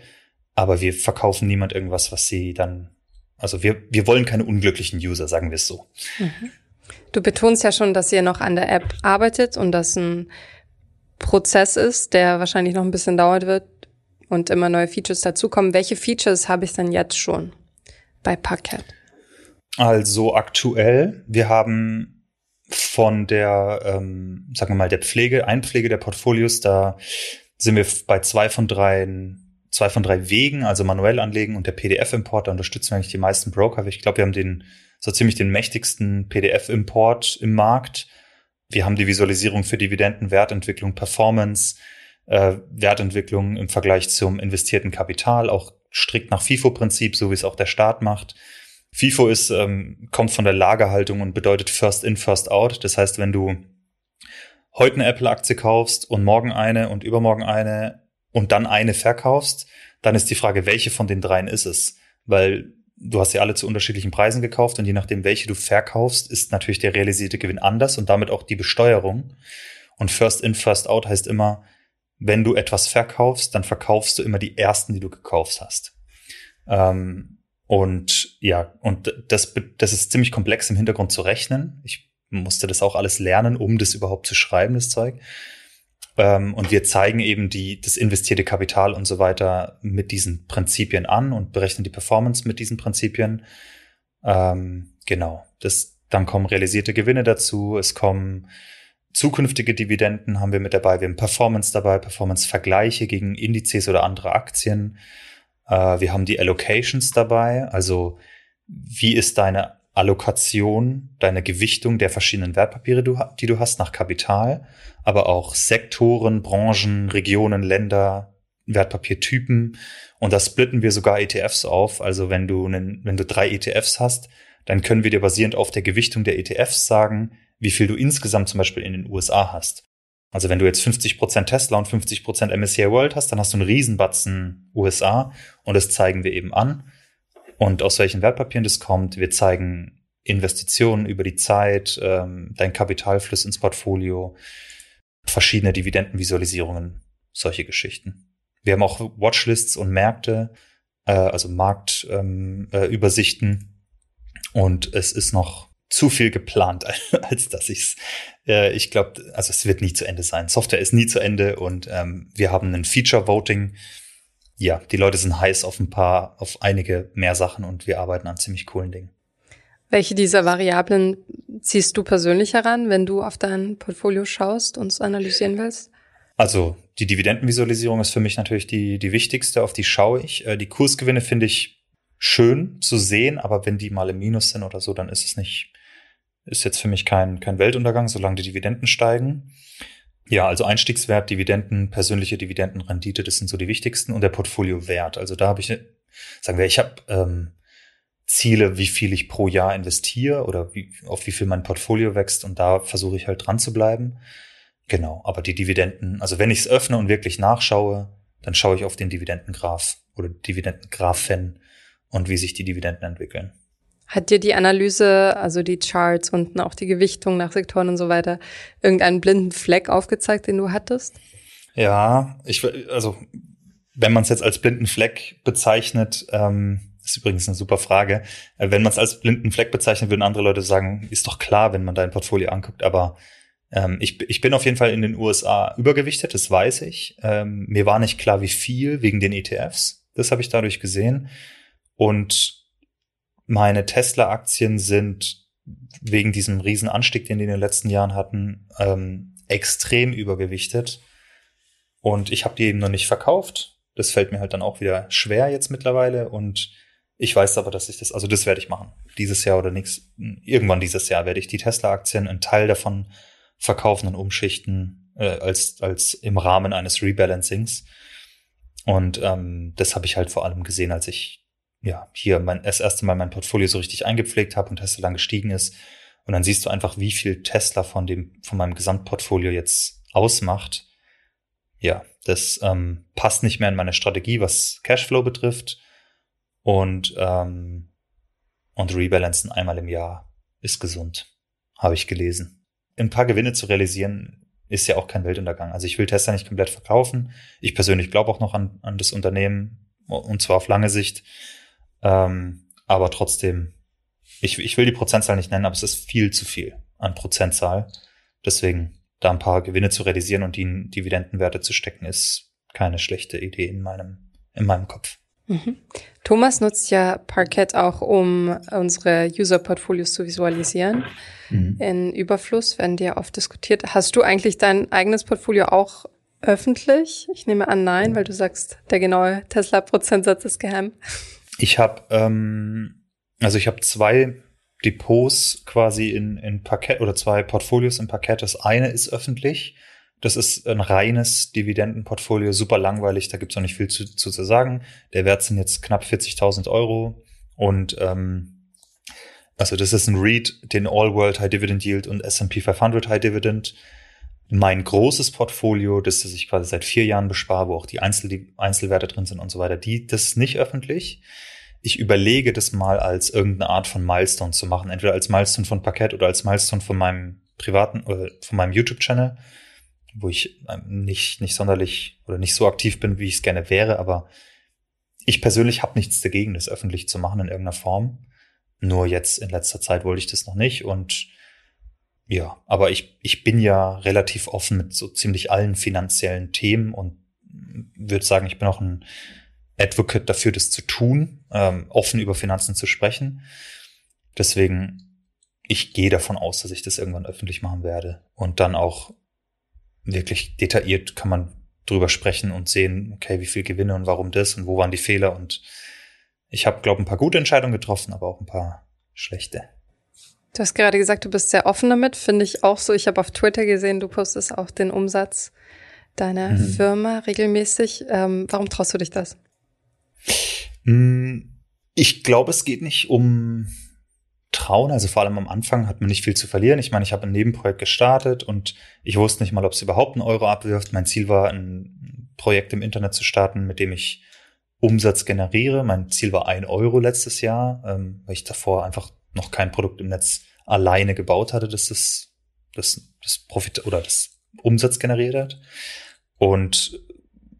Aber wir verkaufen niemand irgendwas, was sie dann, also wir, wir wollen keine unglücklichen User, sagen wir es so. Mhm. Du betonst ja schon, dass ihr noch an der App arbeitet und das ein Prozess ist, der wahrscheinlich noch ein bisschen dauert wird und immer neue Features dazukommen. Welche Features habe ich denn jetzt schon bei Parkett? Also aktuell, wir haben von der, ähm, sagen wir mal, der Pflege, Einpflege der Portfolios, da sind wir bei zwei von drei, zwei von drei Wegen, also manuell anlegen und der PDF-Import, da unterstützen wir eigentlich die meisten Broker. Ich glaube, wir haben den so ziemlich den mächtigsten PDF-Import im Markt. Wir haben die Visualisierung für Dividenden, Wertentwicklung, Performance, äh, Wertentwicklung im Vergleich zum investierten Kapital, auch strikt nach FIFO-Prinzip, so wie es auch der Staat macht. FIFO ist, ähm, kommt von der Lagerhaltung und bedeutet First in, First out. Das heißt, wenn du heute eine Apple-Aktie kaufst und morgen eine und übermorgen eine und dann eine verkaufst, dann ist die Frage, welche von den dreien ist es? Weil du hast sie alle zu unterschiedlichen Preisen gekauft und je nachdem, welche du verkaufst, ist natürlich der realisierte Gewinn anders und damit auch die Besteuerung. Und First in, First out heißt immer, wenn du etwas verkaufst, dann verkaufst du immer die ersten, die du gekauft hast. Ähm, und ja, und das, das ist ziemlich komplex im Hintergrund zu rechnen. Ich musste das auch alles lernen, um das überhaupt zu schreiben, das Zeug. Ähm, und wir zeigen eben die, das investierte Kapital und so weiter mit diesen Prinzipien an und berechnen die Performance mit diesen Prinzipien. Ähm, genau. Das, dann kommen realisierte Gewinne dazu. Es kommen zukünftige Dividenden haben wir mit dabei. Wir haben Performance dabei, Performance-Vergleiche gegen Indizes oder andere Aktien. Äh, wir haben die Allocations dabei. Also, wie ist deine Allokation, deine Gewichtung der verschiedenen Wertpapiere, die du hast, nach Kapital, aber auch Sektoren, Branchen, Regionen, Länder, Wertpapiertypen. Und da splitten wir sogar ETFs auf. Also wenn du, einen, wenn du drei ETFs hast, dann können wir dir basierend auf der Gewichtung der ETFs sagen, wie viel du insgesamt zum Beispiel in den USA hast. Also wenn du jetzt 50% Tesla und 50% MSCI World hast, dann hast du einen Riesenbatzen USA und das zeigen wir eben an. Und aus welchen Wertpapieren das kommt, wir zeigen Investitionen über die Zeit, ähm, dein Kapitalfluss ins Portfolio, verschiedene Dividendenvisualisierungen, solche Geschichten. Wir haben auch Watchlists und Märkte, äh, also Marktübersichten. Ähm, äh, und es ist noch zu viel geplant, <laughs> als dass ich's. Äh, ich glaube, also es wird nie zu Ende sein. Software ist nie zu Ende und ähm, wir haben ein Feature Voting. Ja, die Leute sind heiß auf ein paar, auf einige mehr Sachen und wir arbeiten an ziemlich coolen Dingen. Welche dieser Variablen ziehst du persönlich heran, wenn du auf dein Portfolio schaust und es analysieren willst? Also die Dividendenvisualisierung ist für mich natürlich die, die wichtigste, auf die schaue ich. Äh, die Kursgewinne finde ich schön zu sehen, aber wenn die mal im Minus sind oder so, dann ist es nicht, ist jetzt für mich kein, kein Weltuntergang, solange die Dividenden steigen. Ja, also Einstiegswert, Dividenden, persönliche Dividendenrendite, das sind so die wichtigsten und der Portfoliowert. Also da habe ich, sagen wir, ich habe ähm, Ziele, wie viel ich pro Jahr investiere oder wie, auf wie viel mein Portfolio wächst und da versuche ich halt dran zu bleiben. Genau, aber die Dividenden, also wenn ich es öffne und wirklich nachschaue, dann schaue ich auf den Dividendengraph oder Dividendengraphen und wie sich die Dividenden entwickeln. Hat dir die Analyse, also die Charts und auch die Gewichtung nach Sektoren und so weiter, irgendeinen blinden Fleck aufgezeigt, den du hattest? Ja, ich also wenn man es jetzt als blinden Fleck bezeichnet, ähm, ist übrigens eine super Frage. Äh, wenn man es als blinden Fleck bezeichnet, würden andere Leute sagen, ist doch klar, wenn man dein Portfolio anguckt, aber ähm, ich, ich bin auf jeden Fall in den USA übergewichtet, das weiß ich. Ähm, mir war nicht klar, wie viel wegen den ETFs. Das habe ich dadurch gesehen. Und meine Tesla-Aktien sind wegen diesem riesen Anstieg, den die in den letzten Jahren hatten, ähm, extrem übergewichtet. Und ich habe die eben noch nicht verkauft. Das fällt mir halt dann auch wieder schwer jetzt mittlerweile. Und ich weiß aber, dass ich das, also das werde ich machen. Dieses Jahr oder nichts. Irgendwann dieses Jahr werde ich die Tesla-Aktien, einen Teil davon verkaufen und umschichten, äh, als, als im Rahmen eines Rebalancings. Und ähm, das habe ich halt vor allem gesehen, als ich ja, hier mein, das erste Mal mein Portfolio so richtig eingepflegt habe und Tesla dann gestiegen ist. Und dann siehst du einfach, wie viel Tesla von dem, von meinem Gesamtportfolio jetzt ausmacht. Ja, das ähm, passt nicht mehr in meine Strategie, was Cashflow betrifft. Und, ähm, und rebalancen einmal im Jahr ist gesund, habe ich gelesen. Ein paar Gewinne zu realisieren, ist ja auch kein Weltuntergang. Also ich will Tesla nicht komplett verkaufen. Ich persönlich glaube auch noch an, an das Unternehmen, und zwar auf lange Sicht. Ähm, aber trotzdem, ich, ich will die Prozentzahl nicht nennen, aber es ist viel zu viel an Prozentzahl. Deswegen da ein paar Gewinne zu realisieren und die in Dividendenwerte zu stecken, ist keine schlechte Idee in meinem, in meinem Kopf. Mhm. Thomas nutzt ja Parquet auch, um unsere User-Portfolios zu visualisieren. Mhm. In Überfluss werden die ja oft diskutiert. Hast du eigentlich dein eigenes Portfolio auch öffentlich? Ich nehme an, nein, weil du sagst, der genaue Tesla-Prozentsatz ist geheim. Ich habe ähm, also ich habe zwei Depots quasi in, in Parkett oder zwei Portfolios in Parkett. Das eine ist öffentlich. Das ist ein reines Dividendenportfolio, super langweilig, da gibt's auch nicht viel zu, zu, zu sagen. Der Wert sind jetzt knapp 40.000 Euro und ähm, also das ist ein REIT, den All World High Dividend Yield und S&P 500 High Dividend mein großes Portfolio, das ich quasi seit vier Jahren bespare, wo auch die, Einzel die Einzelwerte drin sind und so weiter, die, das ist nicht öffentlich. Ich überlege das mal als irgendeine Art von Milestone zu machen, entweder als Milestone von Parkett oder als Milestone von meinem privaten oder von meinem YouTube-Channel, wo ich ähm, nicht, nicht sonderlich oder nicht so aktiv bin, wie ich es gerne wäre, aber ich persönlich habe nichts dagegen, das öffentlich zu machen in irgendeiner Form. Nur jetzt in letzter Zeit wollte ich das noch nicht und ja, aber ich, ich bin ja relativ offen mit so ziemlich allen finanziellen Themen und würde sagen, ich bin auch ein Advocate dafür, das zu tun, ähm, offen über Finanzen zu sprechen. Deswegen, ich gehe davon aus, dass ich das irgendwann öffentlich machen werde und dann auch wirklich detailliert kann man drüber sprechen und sehen, okay, wie viel Gewinne und warum das und wo waren die Fehler und ich habe, glaube ein paar gute Entscheidungen getroffen, aber auch ein paar schlechte. Du hast gerade gesagt, du bist sehr offen damit, finde ich auch so. Ich habe auf Twitter gesehen, du postest auch den Umsatz deiner mhm. Firma regelmäßig. Ähm, warum traust du dich das? Hm, ich glaube, es geht nicht um Trauen. Also vor allem am Anfang hat man nicht viel zu verlieren. Ich meine, ich habe ein Nebenprojekt gestartet und ich wusste nicht mal, ob es überhaupt einen Euro abwirft. Mein Ziel war, ein Projekt im Internet zu starten, mit dem ich Umsatz generiere. Mein Ziel war ein Euro letztes Jahr, ähm, weil ich davor einfach noch kein Produkt im Netz alleine gebaut hatte, dass das, das, das Profit oder das Umsatz generiert hat. Und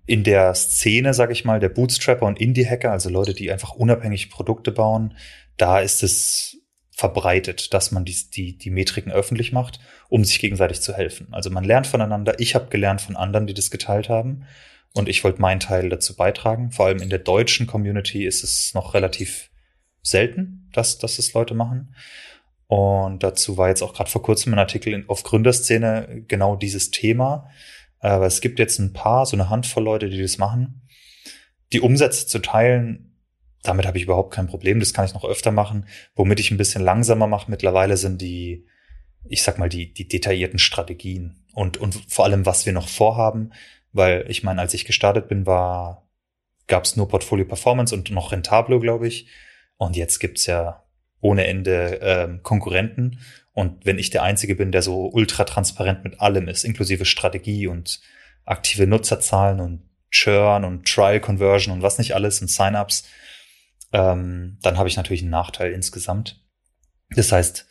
in der Szene, sag ich mal, der Bootstrapper und Indie-Hacker, also Leute, die einfach unabhängig Produkte bauen, da ist es verbreitet, dass man die, die, die Metriken öffentlich macht, um sich gegenseitig zu helfen. Also man lernt voneinander. Ich habe gelernt von anderen, die das geteilt haben. Und ich wollte meinen Teil dazu beitragen. Vor allem in der deutschen Community ist es noch relativ selten, dass, dass es Leute machen. Und dazu war jetzt auch gerade vor kurzem ein Artikel in, auf Gründerszene genau dieses Thema. Aber es gibt jetzt ein paar, so eine Handvoll Leute, die das machen. Die Umsätze zu teilen, damit habe ich überhaupt kein Problem. Das kann ich noch öfter machen. Womit ich ein bisschen langsamer mache mittlerweile sind die, ich sag mal, die, die detaillierten Strategien und, und vor allem, was wir noch vorhaben. Weil ich meine, als ich gestartet bin, war, gab es nur Portfolio Performance und noch Rentablo, glaube ich. Und jetzt gibt's ja ohne Ende ähm, Konkurrenten. Und wenn ich der Einzige bin, der so ultra transparent mit allem ist, inklusive Strategie und aktive Nutzerzahlen und Churn und Trial Conversion und was nicht alles und Sign-ups, ähm, dann habe ich natürlich einen Nachteil insgesamt. Das heißt,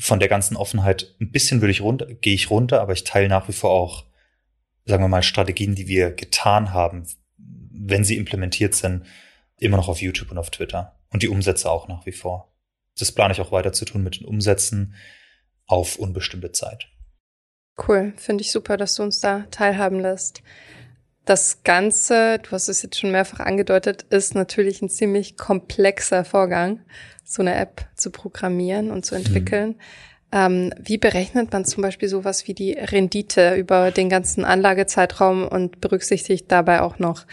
von der ganzen Offenheit ein bisschen würde ich runter, gehe ich runter, aber ich teile nach wie vor auch, sagen wir mal, Strategien, die wir getan haben, wenn sie implementiert sind, immer noch auf YouTube und auf Twitter. Und die Umsätze auch nach wie vor das plane ich auch weiter zu tun mit den Umsätzen auf unbestimmte Zeit. Cool, finde ich super, dass du uns da teilhaben lässt. Das Ganze, du hast es jetzt schon mehrfach angedeutet, ist natürlich ein ziemlich komplexer Vorgang, so eine App zu programmieren und zu entwickeln. Mhm. Ähm, wie berechnet man zum Beispiel sowas wie die Rendite über den ganzen Anlagezeitraum und berücksichtigt dabei auch noch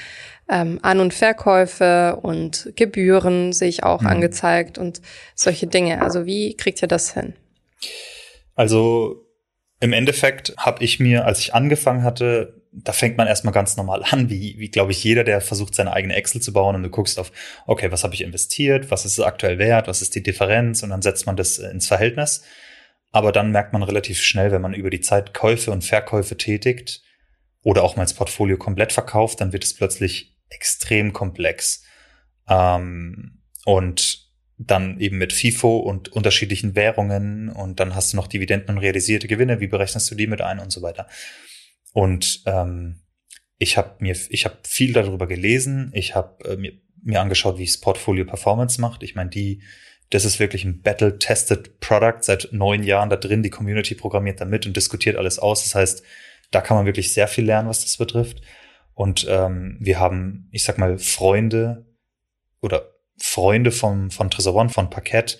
ähm, An- und Verkäufe und Gebühren sehe ich auch mhm. angezeigt und solche Dinge. Also wie kriegt ihr das hin? Also im Endeffekt habe ich mir, als ich angefangen hatte, da fängt man erstmal ganz normal an, wie, wie glaube ich, jeder, der versucht, seine eigene Excel zu bauen und du guckst auf, okay, was habe ich investiert, was ist es aktuell wert, was ist die Differenz und dann setzt man das ins Verhältnis. Aber dann merkt man relativ schnell, wenn man über die Zeit Käufe und Verkäufe tätigt oder auch mal das Portfolio komplett verkauft, dann wird es plötzlich extrem komplex. Ähm, und dann eben mit FIFO und unterschiedlichen Währungen und dann hast du noch Dividenden und realisierte Gewinne, wie berechnest du die mit ein und so weiter. Und ähm, ich habe mir, ich habe viel darüber gelesen, ich habe äh, mir, mir angeschaut, wie es Portfolio Performance macht. Ich meine, die, das ist wirklich ein Battle-Tested Product seit neun Jahren da drin. Die Community programmiert damit und diskutiert alles aus. Das heißt, da kann man wirklich sehr viel lernen, was das betrifft. Und ähm, wir haben, ich sag mal, Freunde oder Freunde vom, von Tresor One, von Parkett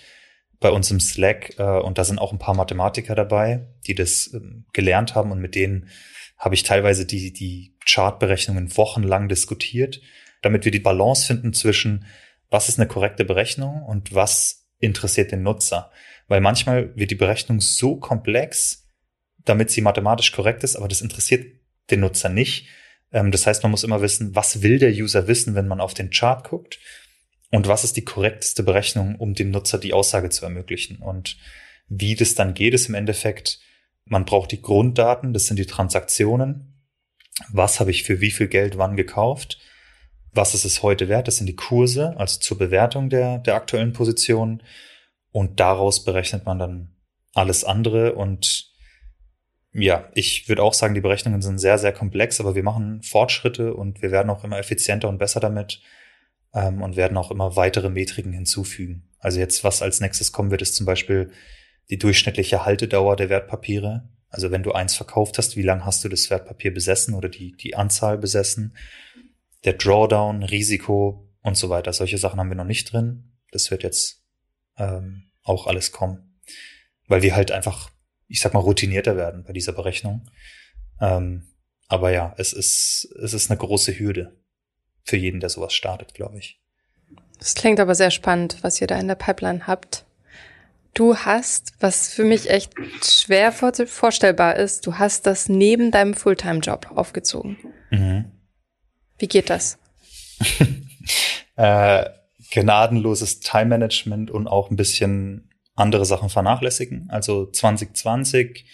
bei uns im Slack. Äh, und da sind auch ein paar Mathematiker dabei, die das ähm, gelernt haben. Und mit denen habe ich teilweise die, die Chartberechnungen wochenlang diskutiert, damit wir die Balance finden zwischen, was ist eine korrekte Berechnung und was interessiert den Nutzer. Weil manchmal wird die Berechnung so komplex, damit sie mathematisch korrekt ist, aber das interessiert den Nutzer nicht. Ähm, das heißt, man muss immer wissen, was will der User wissen, wenn man auf den Chart guckt und was ist die korrekteste Berechnung, um dem Nutzer die Aussage zu ermöglichen. Und wie das dann geht, ist im Endeffekt, man braucht die Grunddaten, das sind die Transaktionen. Was habe ich für wie viel Geld wann gekauft? Was ist es heute wert? Das sind die Kurse, also zur Bewertung der, der aktuellen Position. Und daraus berechnet man dann alles andere und ja, ich würde auch sagen, die Berechnungen sind sehr, sehr komplex, aber wir machen Fortschritte und wir werden auch immer effizienter und besser damit ähm, und werden auch immer weitere Metriken hinzufügen. Also jetzt, was als nächstes kommen wird, ist zum Beispiel die durchschnittliche Haltedauer der Wertpapiere. Also wenn du eins verkauft hast, wie lange hast du das Wertpapier besessen oder die, die Anzahl besessen? Der Drawdown, Risiko und so weiter. Solche Sachen haben wir noch nicht drin. Das wird jetzt ähm, auch alles kommen. Weil wir halt einfach ich sag mal, routinierter werden bei dieser Berechnung. Ähm, aber ja, es ist, es ist eine große Hürde für jeden, der sowas startet, glaube ich. Das klingt aber sehr spannend, was ihr da in der Pipeline habt. Du hast, was für mich echt schwer vorstellbar ist, du hast das neben deinem Fulltime-Job aufgezogen. Mhm. Wie geht das? <laughs> äh, gnadenloses Time-Management und auch ein bisschen andere Sachen vernachlässigen. Also 2020,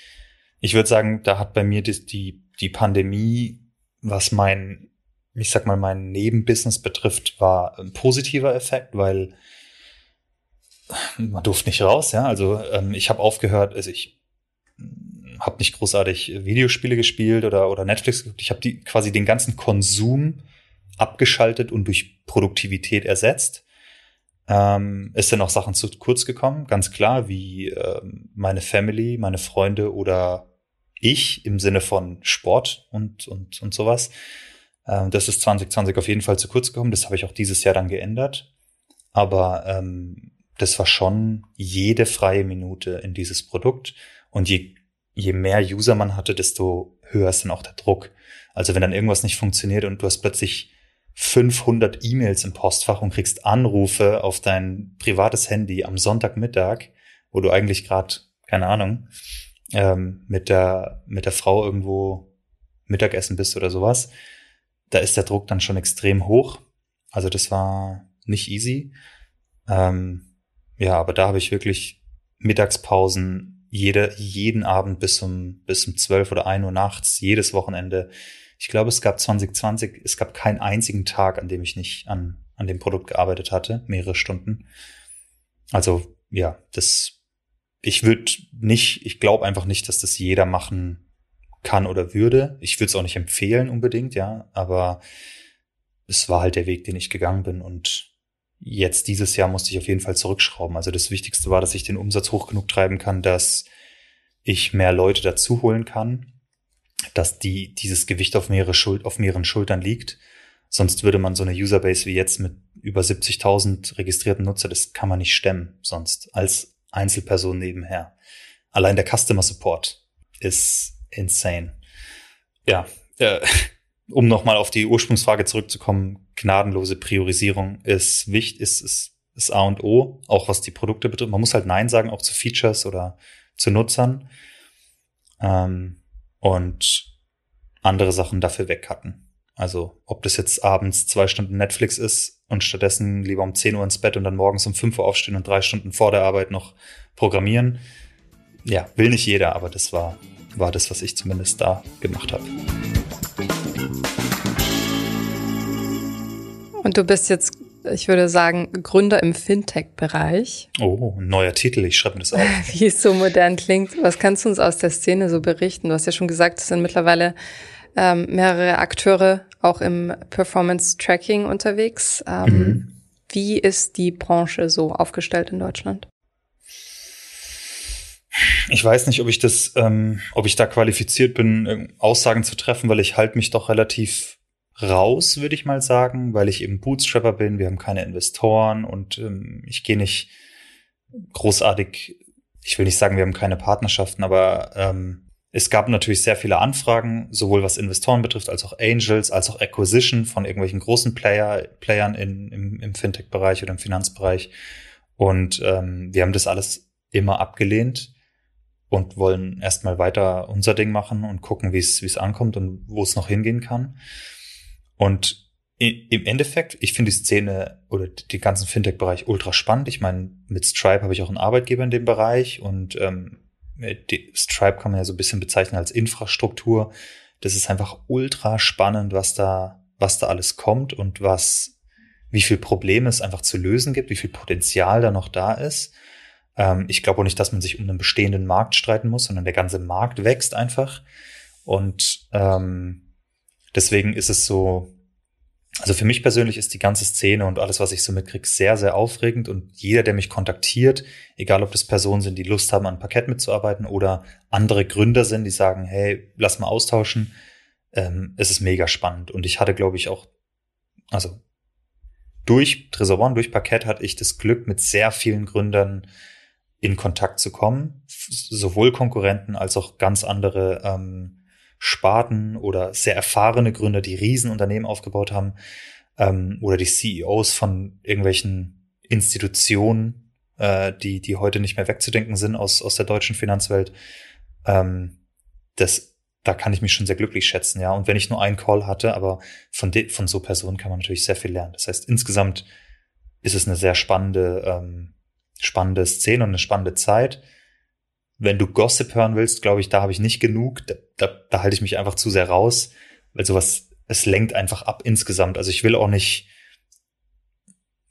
ich würde sagen, da hat bei mir die, die, die Pandemie, was mein, ich sag mal, mein Nebenbusiness betrifft, war ein positiver Effekt, weil man durfte nicht raus, ja. Also ähm, ich habe aufgehört, also ich habe nicht großartig Videospiele gespielt oder, oder Netflix geguckt. Ich habe quasi den ganzen Konsum abgeschaltet und durch Produktivität ersetzt. Ähm, ist dann auch Sachen zu kurz gekommen, ganz klar, wie ähm, meine Family, meine Freunde oder ich im Sinne von Sport und, und, und sowas. Ähm, das ist 2020 auf jeden Fall zu kurz gekommen. Das habe ich auch dieses Jahr dann geändert. Aber ähm, das war schon jede freie Minute in dieses Produkt. Und je, je mehr User man hatte, desto höher ist dann auch der Druck. Also wenn dann irgendwas nicht funktioniert und du hast plötzlich 500 E-Mails im Postfach und kriegst Anrufe auf dein privates Handy am Sonntagmittag, wo du eigentlich gerade, keine Ahnung, ähm, mit der mit der Frau irgendwo Mittagessen bist oder sowas, da ist der Druck dann schon extrem hoch. Also das war nicht easy. Ähm, ja, aber da habe ich wirklich Mittagspausen jede, jeden Abend bis um, bis um 12 oder 1 Uhr nachts, jedes Wochenende. Ich glaube, es gab 2020, es gab keinen einzigen Tag, an dem ich nicht an, an dem Produkt gearbeitet hatte, mehrere Stunden. Also, ja, das, ich würde nicht, ich glaube einfach nicht, dass das jeder machen kann oder würde. Ich würde es auch nicht empfehlen unbedingt, ja, aber es war halt der Weg, den ich gegangen bin und Jetzt dieses Jahr musste ich auf jeden Fall zurückschrauben. Also das Wichtigste war, dass ich den Umsatz hoch genug treiben kann, dass ich mehr Leute dazu holen kann, dass die, dieses Gewicht auf, mehrere Schul auf mehreren Schultern liegt. Sonst würde man so eine Userbase wie jetzt mit über 70.000 registrierten Nutzer, das kann man nicht stemmen, sonst als Einzelperson nebenher. Allein der Customer Support ist insane. Ja, äh, <laughs> um nochmal auf die Ursprungsfrage zurückzukommen, gnadenlose Priorisierung ist wichtig, ist, ist, ist A und O, auch was die Produkte betrifft. Man muss halt Nein sagen, auch zu Features oder zu Nutzern. Ähm, und andere Sachen dafür wegcutten. Also ob das jetzt abends zwei Stunden Netflix ist und stattdessen lieber um 10 Uhr ins Bett und dann morgens um 5 Uhr aufstehen und drei Stunden vor der Arbeit noch programmieren. Ja, will nicht jeder, aber das war, war das, was ich zumindest da gemacht habe. Und du bist jetzt, ich würde sagen, Gründer im Fintech-Bereich. Oh, ein neuer Titel, ich schreibe mir das auf. <laughs> Wie es so modern klingt. Was kannst du uns aus der Szene so berichten? Du hast ja schon gesagt, es sind mittlerweile ähm, mehrere Akteure auch im Performance-Tracking unterwegs. Ähm, mhm. Wie ist die Branche so aufgestellt in Deutschland? Ich weiß nicht, ob ich das, ähm, ob ich da qualifiziert bin, Aussagen zu treffen, weil ich halte mich doch relativ raus, würde ich mal sagen, weil ich eben Bootstrapper bin. Wir haben keine Investoren und ähm, ich gehe nicht großartig, ich will nicht sagen, wir haben keine Partnerschaften, aber ähm, es gab natürlich sehr viele Anfragen, sowohl was Investoren betrifft, als auch Angels, als auch Acquisition von irgendwelchen großen Player, Playern in, im, im Fintech-Bereich oder im Finanzbereich. Und ähm, wir haben das alles immer abgelehnt und wollen erstmal weiter unser Ding machen und gucken, wie es wie es ankommt und wo es noch hingehen kann. Und im Endeffekt, ich finde die Szene oder den ganzen Fintech-Bereich ultra spannend. Ich meine, mit Stripe habe ich auch einen Arbeitgeber in dem Bereich und ähm, Stripe kann man ja so ein bisschen bezeichnen als Infrastruktur. Das ist einfach ultra spannend, was da, was da alles kommt und was, wie viel Probleme es einfach zu lösen gibt, wie viel Potenzial da noch da ist. Ähm, ich glaube auch nicht, dass man sich um einen bestehenden Markt streiten muss, sondern der ganze Markt wächst einfach. Und ähm, deswegen ist es so, also für mich persönlich ist die ganze Szene und alles, was ich so mitkriege, sehr, sehr aufregend. Und jeder, der mich kontaktiert, egal ob das Personen sind, die Lust haben, an Parkett mitzuarbeiten oder andere Gründer sind, die sagen, hey, lass mal austauschen, ähm, es ist mega spannend. Und ich hatte, glaube ich, auch, also durch Tresor One, durch Parkett hatte ich das Glück, mit sehr vielen Gründern in Kontakt zu kommen, sowohl Konkurrenten als auch ganz andere ähm, Sparten oder sehr erfahrene Gründer, die Riesenunternehmen aufgebaut haben, ähm, oder die CEOs von irgendwelchen Institutionen, äh, die, die heute nicht mehr wegzudenken sind aus, aus der deutschen Finanzwelt. Ähm, das, da kann ich mich schon sehr glücklich schätzen, ja. Und wenn ich nur einen Call hatte, aber von, de, von so Personen kann man natürlich sehr viel lernen. Das heißt, insgesamt ist es eine sehr spannende, ähm, spannende Szene und eine spannende Zeit. Wenn du Gossip hören willst, glaube ich, da habe ich nicht genug. Da, da, da halte ich mich einfach zu sehr raus, weil sowas, es lenkt einfach ab insgesamt. Also ich will auch nicht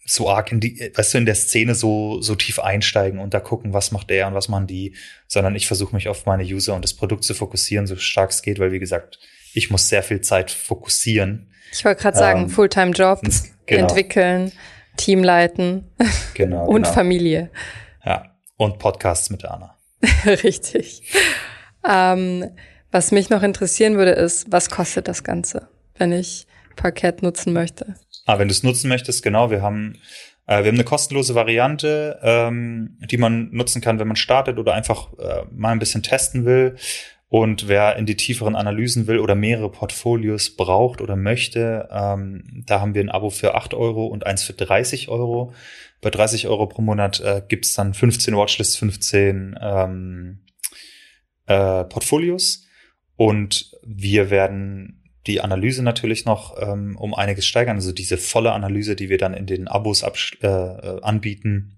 so arg in die, weißt du, in der Szene so, so tief einsteigen und da gucken, was macht der und was machen die, sondern ich versuche mich auf meine User und das Produkt zu fokussieren, so stark es geht, weil wie gesagt, ich muss sehr viel Zeit fokussieren. Ich wollte gerade sagen, ähm, Fulltime-Job, genau. entwickeln, Team leiten genau, <laughs> und genau. Familie. Ja, und Podcasts mit der Anna. <laughs> Richtig. Ähm, was mich noch interessieren würde, ist, was kostet das Ganze, wenn ich Parkett nutzen möchte? Ah, wenn du es nutzen möchtest, genau, wir haben, äh, wir haben eine kostenlose Variante, ähm, die man nutzen kann, wenn man startet oder einfach äh, mal ein bisschen testen will. Und wer in die tieferen Analysen will oder mehrere Portfolios braucht oder möchte, ähm, da haben wir ein Abo für 8 Euro und eins für 30 Euro. Bei 30 Euro pro Monat äh, gibt dann 15 Watchlists, 15 ähm, äh, Portfolios. Und wir werden die Analyse natürlich noch ähm, um einiges steigern. Also diese volle Analyse, die wir dann in den Abos äh, äh, anbieten.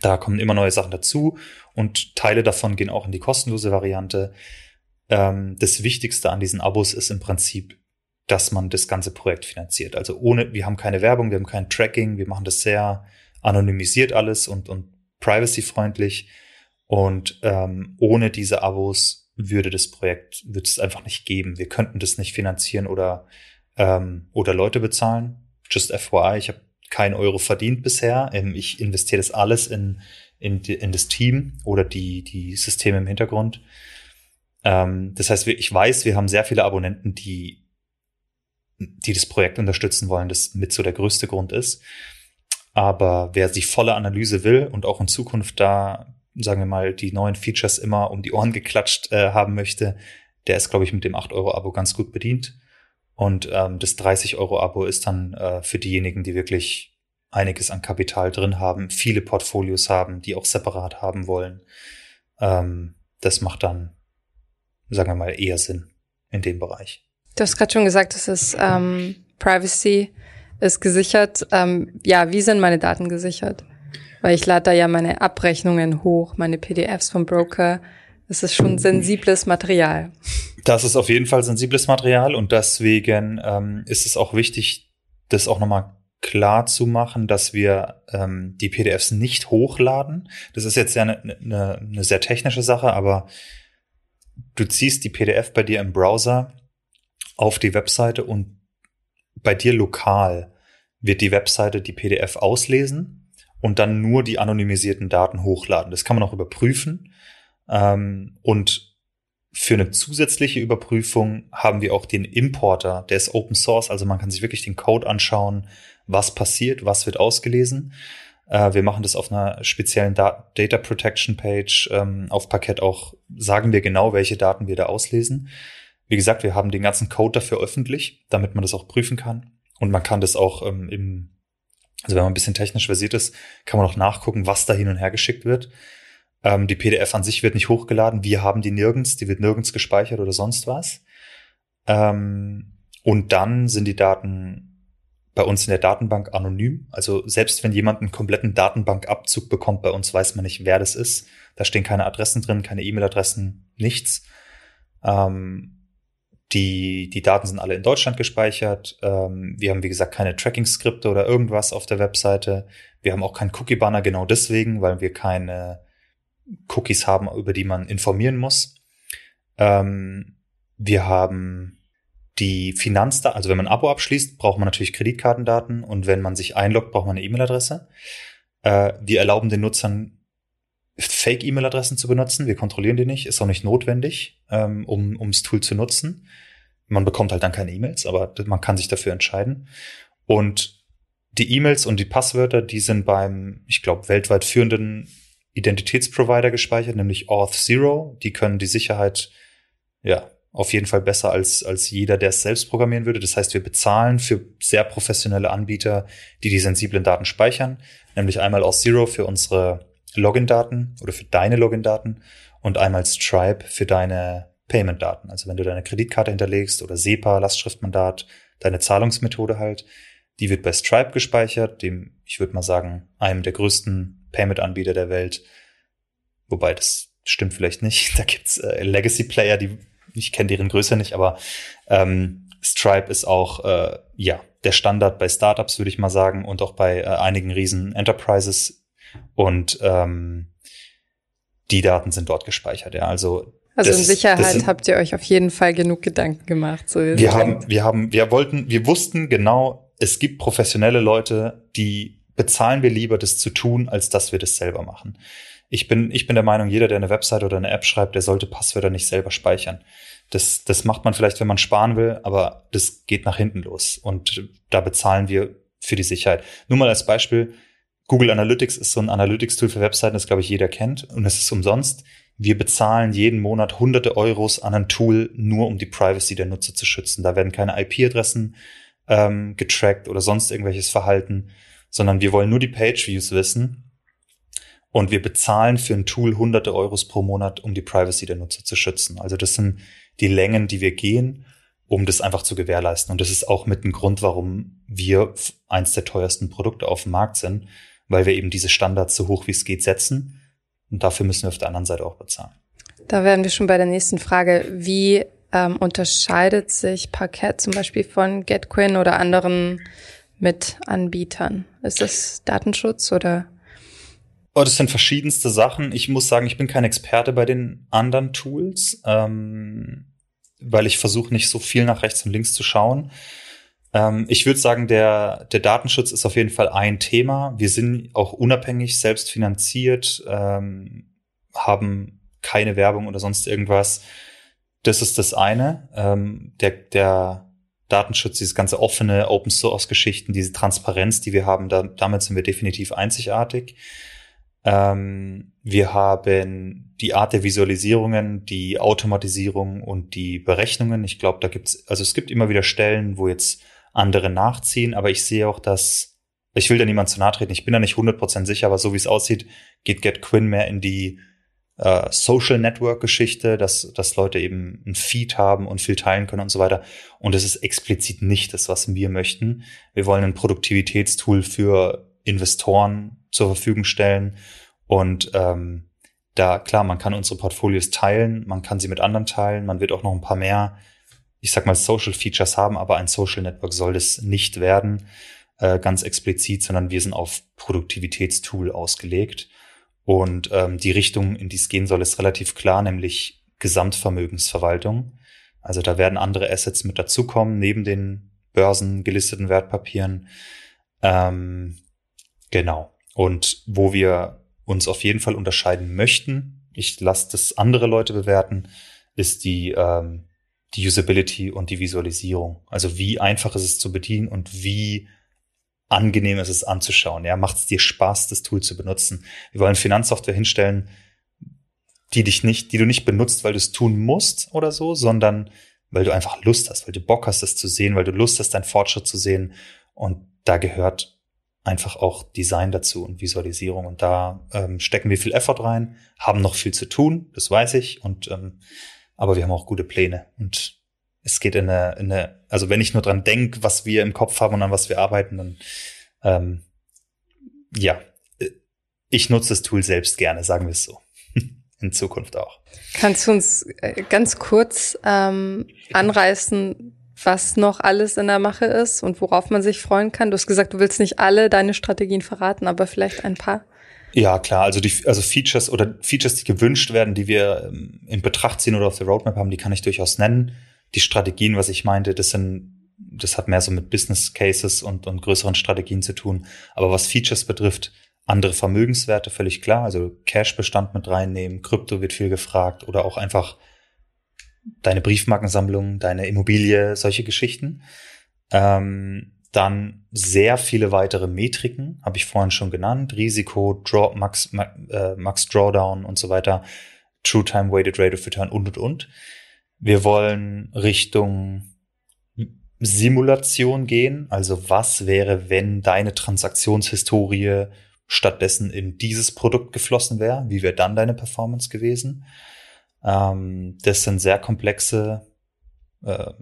Da kommen immer neue Sachen dazu und Teile davon gehen auch in die kostenlose Variante. Ähm, das Wichtigste an diesen Abos ist im Prinzip, dass man das ganze Projekt finanziert. Also ohne, wir haben keine Werbung, wir haben kein Tracking, wir machen das sehr anonymisiert alles und, und privacy-freundlich. Und ähm, ohne diese Abos würde das Projekt, würde es einfach nicht geben. Wir könnten das nicht finanzieren oder, ähm, oder Leute bezahlen. Just FYI, ich habe keinen Euro verdient bisher. Ähm, ich investiere das alles in, in, in das Team oder die, die Systeme im Hintergrund. Ähm, das heißt, ich weiß, wir haben sehr viele Abonnenten, die, die das Projekt unterstützen wollen, das mit so der größte Grund ist. Aber wer die volle Analyse will und auch in Zukunft da sagen wir mal, die neuen Features immer um die Ohren geklatscht äh, haben möchte, der ist, glaube ich, mit dem 8-Euro-Abo ganz gut bedient. Und ähm, das 30-Euro-Abo ist dann äh, für diejenigen, die wirklich einiges an Kapital drin haben, viele Portfolios haben, die auch separat haben wollen. Ähm, das macht dann, sagen wir mal, eher Sinn in dem Bereich. Du hast gerade schon gesagt, das ist ähm, Privacy ist gesichert. Ähm, ja, wie sind meine Daten gesichert? Weil ich lade da ja meine Abrechnungen hoch, meine PDFs vom Broker. Das ist schon sensibles Material. Das ist auf jeden Fall sensibles Material und deswegen ähm, ist es auch wichtig, das auch nochmal klar zu machen, dass wir ähm, die PDFs nicht hochladen. Das ist jetzt ja eine, eine, eine sehr technische Sache, aber du ziehst die PDF bei dir im Browser auf die Webseite und bei dir lokal wird die Webseite die PDF auslesen und dann nur die anonymisierten Daten hochladen. Das kann man auch überprüfen. Ähm, und für eine zusätzliche Überprüfung haben wir auch den Importer, der ist Open Source, also man kann sich wirklich den Code anschauen, was passiert, was wird ausgelesen. Äh, wir machen das auf einer speziellen Data Protection Page. Ähm, auf Parkett auch sagen wir genau, welche Daten wir da auslesen. Wie gesagt, wir haben den ganzen Code dafür öffentlich, damit man das auch prüfen kann. Und man kann das auch ähm, im also wenn man ein bisschen technisch versiert ist, kann man auch nachgucken, was da hin und her geschickt wird. Ähm, die PDF an sich wird nicht hochgeladen. Wir haben die nirgends, die wird nirgends gespeichert oder sonst was. Ähm, und dann sind die Daten bei uns in der Datenbank anonym. Also selbst wenn jemand einen kompletten Datenbankabzug bekommt bei uns, weiß man nicht, wer das ist. Da stehen keine Adressen drin, keine E-Mail-Adressen, nichts. Ähm, die, die Daten sind alle in Deutschland gespeichert. Ähm, wir haben, wie gesagt, keine Tracking-Skripte oder irgendwas auf der Webseite. Wir haben auch keinen Cookie-Banner genau deswegen, weil wir keine Cookies haben, über die man informieren muss. Ähm, wir haben die Finanzdaten, also wenn man ein Abo abschließt, braucht man natürlich Kreditkartendaten und wenn man sich einloggt, braucht man eine E-Mail-Adresse. Äh, wir erlauben den Nutzern Fake-E-Mail-Adressen zu benutzen. Wir kontrollieren die nicht, ist auch nicht notwendig, ähm, um ums Tool zu nutzen. Man bekommt halt dann keine E-Mails, aber man kann sich dafür entscheiden. Und die E-Mails und die Passwörter, die sind beim, ich glaube, weltweit führenden Identitätsprovider gespeichert, nämlich Auth Zero. Die können die Sicherheit, ja, auf jeden Fall besser als, als jeder, der es selbst programmieren würde. Das heißt, wir bezahlen für sehr professionelle Anbieter, die die sensiblen Daten speichern, nämlich einmal Auth Zero für unsere Login-Daten oder für deine Login-Daten und einmal Stripe für deine Payment-Daten. Also wenn du deine Kreditkarte hinterlegst oder SEPA, Lastschriftmandat, deine Zahlungsmethode halt, die wird bei Stripe gespeichert, dem, ich würde mal sagen, einem der größten Payment-Anbieter der Welt. Wobei das stimmt vielleicht nicht. <laughs> Da gibt's äh, Legacy-Player, die ich kenne deren Größe nicht, aber ähm, Stripe ist auch äh, ja der Standard bei Startups, würde ich mal sagen, und auch bei äh, einigen riesen Enterprises. Und ähm, die Daten sind dort gespeichert. Ja, also also das, in Sicherheit sind, habt ihr euch auf jeden Fall genug Gedanken gemacht. So wir haben, wir haben, wir wollten, wir wussten genau, es gibt professionelle Leute, die bezahlen wir lieber, das zu tun, als dass wir das selber machen. Ich bin, ich bin der Meinung, jeder, der eine Website oder eine App schreibt, der sollte Passwörter nicht selber speichern. Das, das macht man vielleicht, wenn man sparen will, aber das geht nach hinten los. Und da bezahlen wir für die Sicherheit. Nur mal als Beispiel, Google Analytics ist so ein Analytics-Tool für Webseiten, das glaube ich jeder kennt und es ist umsonst. Wir bezahlen jeden Monat hunderte Euros an ein Tool, nur um die Privacy der Nutzer zu schützen. Da werden keine IP-Adressen ähm, getrackt oder sonst irgendwelches Verhalten, sondern wir wollen nur die Page-Views wissen und wir bezahlen für ein Tool hunderte Euros pro Monat, um die Privacy der Nutzer zu schützen. Also das sind die Längen, die wir gehen, um das einfach zu gewährleisten. Und das ist auch mit ein Grund, warum wir eins der teuersten Produkte auf dem Markt sind, weil wir eben diese Standards so hoch wie es geht setzen. Und dafür müssen wir auf der anderen Seite auch bezahlen. Da wären wir schon bei der nächsten Frage. Wie ähm, unterscheidet sich Parkett zum Beispiel von GetQuinn oder anderen Mitanbietern? Ist das Datenschutz oder? Oh, das sind verschiedenste Sachen. Ich muss sagen, ich bin kein Experte bei den anderen Tools, ähm, weil ich versuche nicht so viel nach rechts und links zu schauen. Ähm, ich würde sagen, der, der Datenschutz ist auf jeden Fall ein Thema. Wir sind auch unabhängig, selbst finanziert, ähm, haben keine Werbung oder sonst irgendwas. Das ist das eine. Ähm, der, der Datenschutz, dieses ganze offene Open Source Geschichten, diese Transparenz, die wir haben, da, damit sind wir definitiv einzigartig. Ähm, wir haben die Art der Visualisierungen, die Automatisierung und die Berechnungen. Ich glaube, da gibt's, also es gibt immer wieder Stellen, wo jetzt andere nachziehen, aber ich sehe auch, dass, ich will da niemand zu nahe treten, ich bin da nicht 100% sicher, aber so wie es aussieht, geht GetQuinn mehr in die äh, Social Network Geschichte, dass, dass Leute eben ein Feed haben und viel teilen können und so weiter. Und es ist explizit nicht das, was wir möchten. Wir wollen ein Produktivitätstool für Investoren zur Verfügung stellen. Und ähm, da, klar, man kann unsere Portfolios teilen, man kann sie mit anderen teilen, man wird auch noch ein paar mehr, ich sag mal, Social Features haben, aber ein Social Network soll es nicht werden, äh, ganz explizit, sondern wir sind auf Produktivitätstool ausgelegt. Und ähm, die Richtung, in die es gehen soll, ist relativ klar, nämlich Gesamtvermögensverwaltung. Also da werden andere Assets mit dazukommen, neben den Börsen gelisteten Wertpapieren. Ähm, Genau. Und wo wir uns auf jeden Fall unterscheiden möchten, ich lasse das andere Leute bewerten, ist die, ähm, die Usability und die Visualisierung. Also wie einfach ist es zu bedienen und wie angenehm ist es anzuschauen. Ja, macht es dir Spaß, das Tool zu benutzen. Wir wollen Finanzsoftware hinstellen, die dich nicht, die du nicht benutzt, weil du es tun musst oder so, sondern weil du einfach Lust hast, weil du Bock hast, es zu sehen, weil du Lust hast, deinen Fortschritt zu sehen. Und da gehört einfach auch Design dazu und Visualisierung. Und da ähm, stecken wir viel Effort rein, haben noch viel zu tun, das weiß ich. Und ähm, aber wir haben auch gute Pläne. Und es geht in eine, in eine also wenn ich nur dran denke, was wir im Kopf haben und an was wir arbeiten, dann ähm, ja, ich nutze das Tool selbst gerne, sagen wir es so. <laughs> in Zukunft auch. Kannst du uns äh, ganz kurz ähm, anreißen, was noch alles in der Mache ist und worauf man sich freuen kann. Du hast gesagt, du willst nicht alle deine Strategien verraten, aber vielleicht ein paar. Ja, klar. Also die, also Features oder Features, die gewünscht werden, die wir ähm, in Betracht ziehen oder auf der Roadmap haben, die kann ich durchaus nennen. Die Strategien, was ich meinte, das sind, das hat mehr so mit Business Cases und, und größeren Strategien zu tun. Aber was Features betrifft, andere Vermögenswerte völlig klar. Also Cash-Bestand mit reinnehmen, Krypto wird viel gefragt oder auch einfach deine Briefmarkensammlung, deine Immobilie, solche Geschichten. Ähm, dann sehr viele weitere Metriken, habe ich vorhin schon genannt. Risiko, Draw, Max, äh, Max Drawdown und so weiter. True Time Weighted Rate of Return und, und, und. Wir wollen Richtung Simulation gehen. Also was wäre, wenn deine Transaktionshistorie stattdessen in dieses Produkt geflossen wäre, wie wäre dann deine Performance gewesen? Ähm, das sind sehr komplexe äh,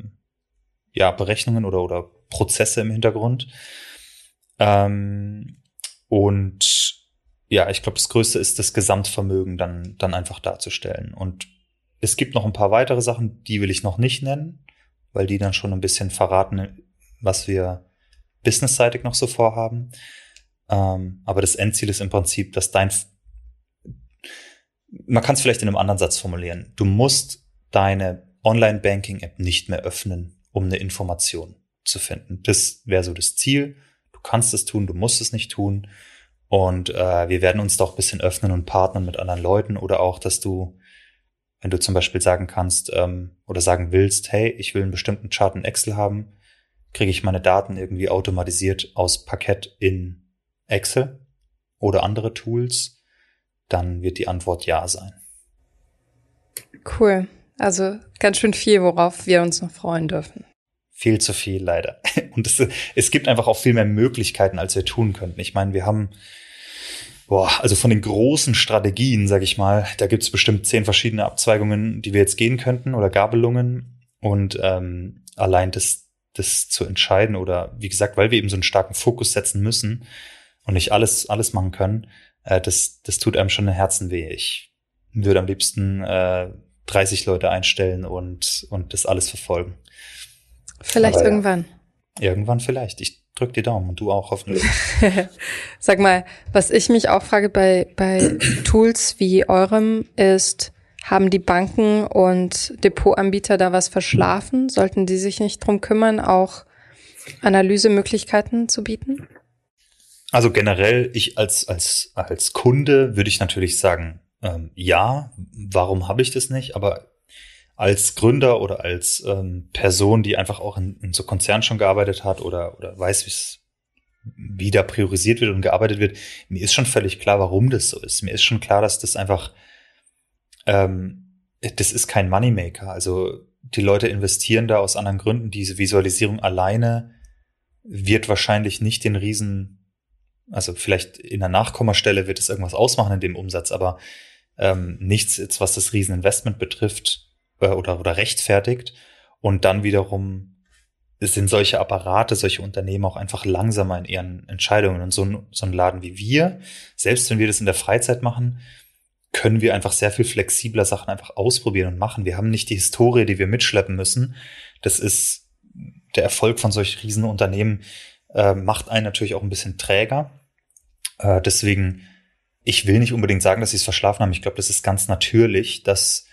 ja, Berechnungen oder, oder Prozesse im Hintergrund. Ähm, und ja, ich glaube, das Größte ist das Gesamtvermögen dann, dann einfach darzustellen. Und es gibt noch ein paar weitere Sachen, die will ich noch nicht nennen, weil die dann schon ein bisschen verraten, was wir businessseitig noch so vorhaben. Ähm, aber das Endziel ist im Prinzip, dass dein, man kann es vielleicht in einem anderen Satz formulieren. Du musst deine Online-Banking-App nicht mehr öffnen, um eine Information zu finden. Das wäre so das Ziel. Du kannst es tun, du musst es nicht tun. Und äh, wir werden uns doch ein bisschen öffnen und partnern mit anderen Leuten oder auch, dass du, wenn du zum Beispiel sagen kannst ähm, oder sagen willst, hey, ich will einen bestimmten Chart in Excel haben, kriege ich meine Daten irgendwie automatisiert aus Parkett in Excel oder andere Tools, dann wird die Antwort ja sein. Cool. Also ganz schön viel, worauf wir uns noch freuen dürfen. Viel zu viel, leider. <laughs> Und es, es gibt einfach auch viel mehr Möglichkeiten, als wir tun könnten. Ich meine, wir haben, boah, also von den großen Strategien, sag ich mal, da gibt es bestimmt zehn verschiedene Abzweigungen, die wir jetzt gehen könnten oder Gabelungen. Und ähm, allein das, das zu entscheiden oder wie gesagt, weil wir eben so einen starken Fokus setzen müssen und nicht alles, alles machen können, äh, das, das tut einem schon im Herzen weh. Ich würde am liebsten äh, 30 Leute einstellen und, und das alles verfolgen. Vielleicht Aber irgendwann. Ja, irgendwann vielleicht. Ich drück die Daumen und du auch hoffentlich. <laughs> Sag mal, was ich mich auch frage bei, bei <clears throat> Tools wie eurem ist, haben die Banken und Depotanbieter da was verschlafen? Sollten die sich nicht drum kümmern, auch Analysemöglichkeiten zu bieten? Also generell, ich als, als, als Kunde würde ich natürlich sagen, ähm, ja, warum habe ich das nicht? Aber als Gründer oder als ähm, Person, die einfach auch in, in so Konzernen schon gearbeitet hat oder, oder weiß, wie es wie da priorisiert wird und gearbeitet wird, mir ist schon völlig klar, warum das so ist. Mir ist schon klar, dass das einfach, ähm, das ist kein Moneymaker. Also die Leute investieren da aus anderen Gründen. Diese Visualisierung alleine wird wahrscheinlich nicht den riesen, also vielleicht in der Nachkommastelle wird es irgendwas ausmachen in dem Umsatz, aber ähm, nichts jetzt, was das Rieseninvestment betrifft äh, oder, oder rechtfertigt. Und dann wiederum sind solche Apparate, solche Unternehmen auch einfach langsamer in ihren Entscheidungen. Und so ein, so ein Laden wie wir, selbst wenn wir das in der Freizeit machen, können wir einfach sehr viel flexibler Sachen einfach ausprobieren und machen. Wir haben nicht die Historie, die wir mitschleppen müssen. Das ist der Erfolg von solch riesen Unternehmen äh, macht einen natürlich auch ein bisschen träger. Äh, deswegen ich will nicht unbedingt sagen, dass sie es verschlafen haben. Ich glaube, das ist ganz natürlich, dass,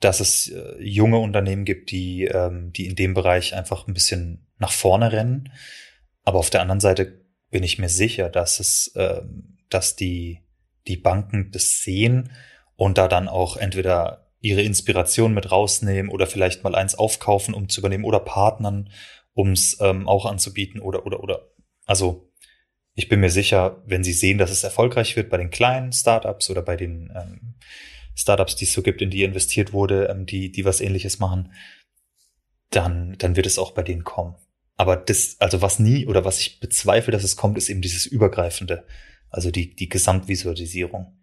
dass es äh, junge Unternehmen gibt, die, ähm, die in dem Bereich einfach ein bisschen nach vorne rennen. Aber auf der anderen Seite bin ich mir sicher, dass es, äh, dass die, die Banken das sehen und da dann auch entweder ihre Inspiration mit rausnehmen oder vielleicht mal eins aufkaufen, um zu übernehmen oder Partnern, um es ähm, auch anzubieten oder oder oder also ich bin mir sicher, wenn sie sehen, dass es erfolgreich wird bei den kleinen Startups oder bei den ähm, Startups, die es so gibt, in die investiert wurde, ähm, die, die was ähnliches machen, dann, dann wird es auch bei denen kommen. Aber das, also was nie oder was ich bezweifle, dass es kommt, ist eben dieses Übergreifende. Also die, die Gesamtvisualisierung,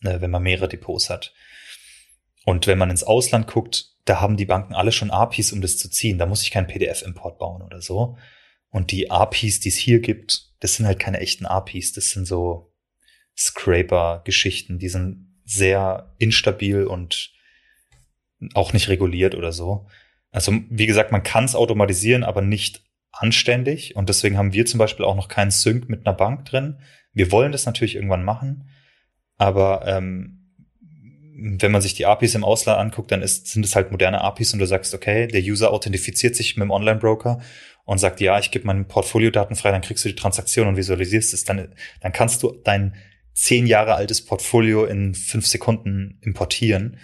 ne, wenn man mehrere Depots hat. Und wenn man ins Ausland guckt, da haben die Banken alle schon APIs, um das zu ziehen. Da muss ich keinen PDF-Import bauen oder so. Und die APIs, die es hier gibt, das sind halt keine echten APIs, das sind so Scraper-Geschichten, die sind sehr instabil und auch nicht reguliert oder so. Also wie gesagt, man kann es automatisieren, aber nicht anständig. Und deswegen haben wir zum Beispiel auch noch keinen Sync mit einer Bank drin. Wir wollen das natürlich irgendwann machen, aber ähm, wenn man sich die APIs im Ausland anguckt, dann ist, sind es halt moderne APIs und du sagst, okay, der User authentifiziert sich mit dem Online-Broker und sagt, ja, ich gebe meine Portfoliodaten frei, dann kriegst du die Transaktion und visualisierst es, dann, dann kannst du dein zehn Jahre altes Portfolio in fünf Sekunden importieren.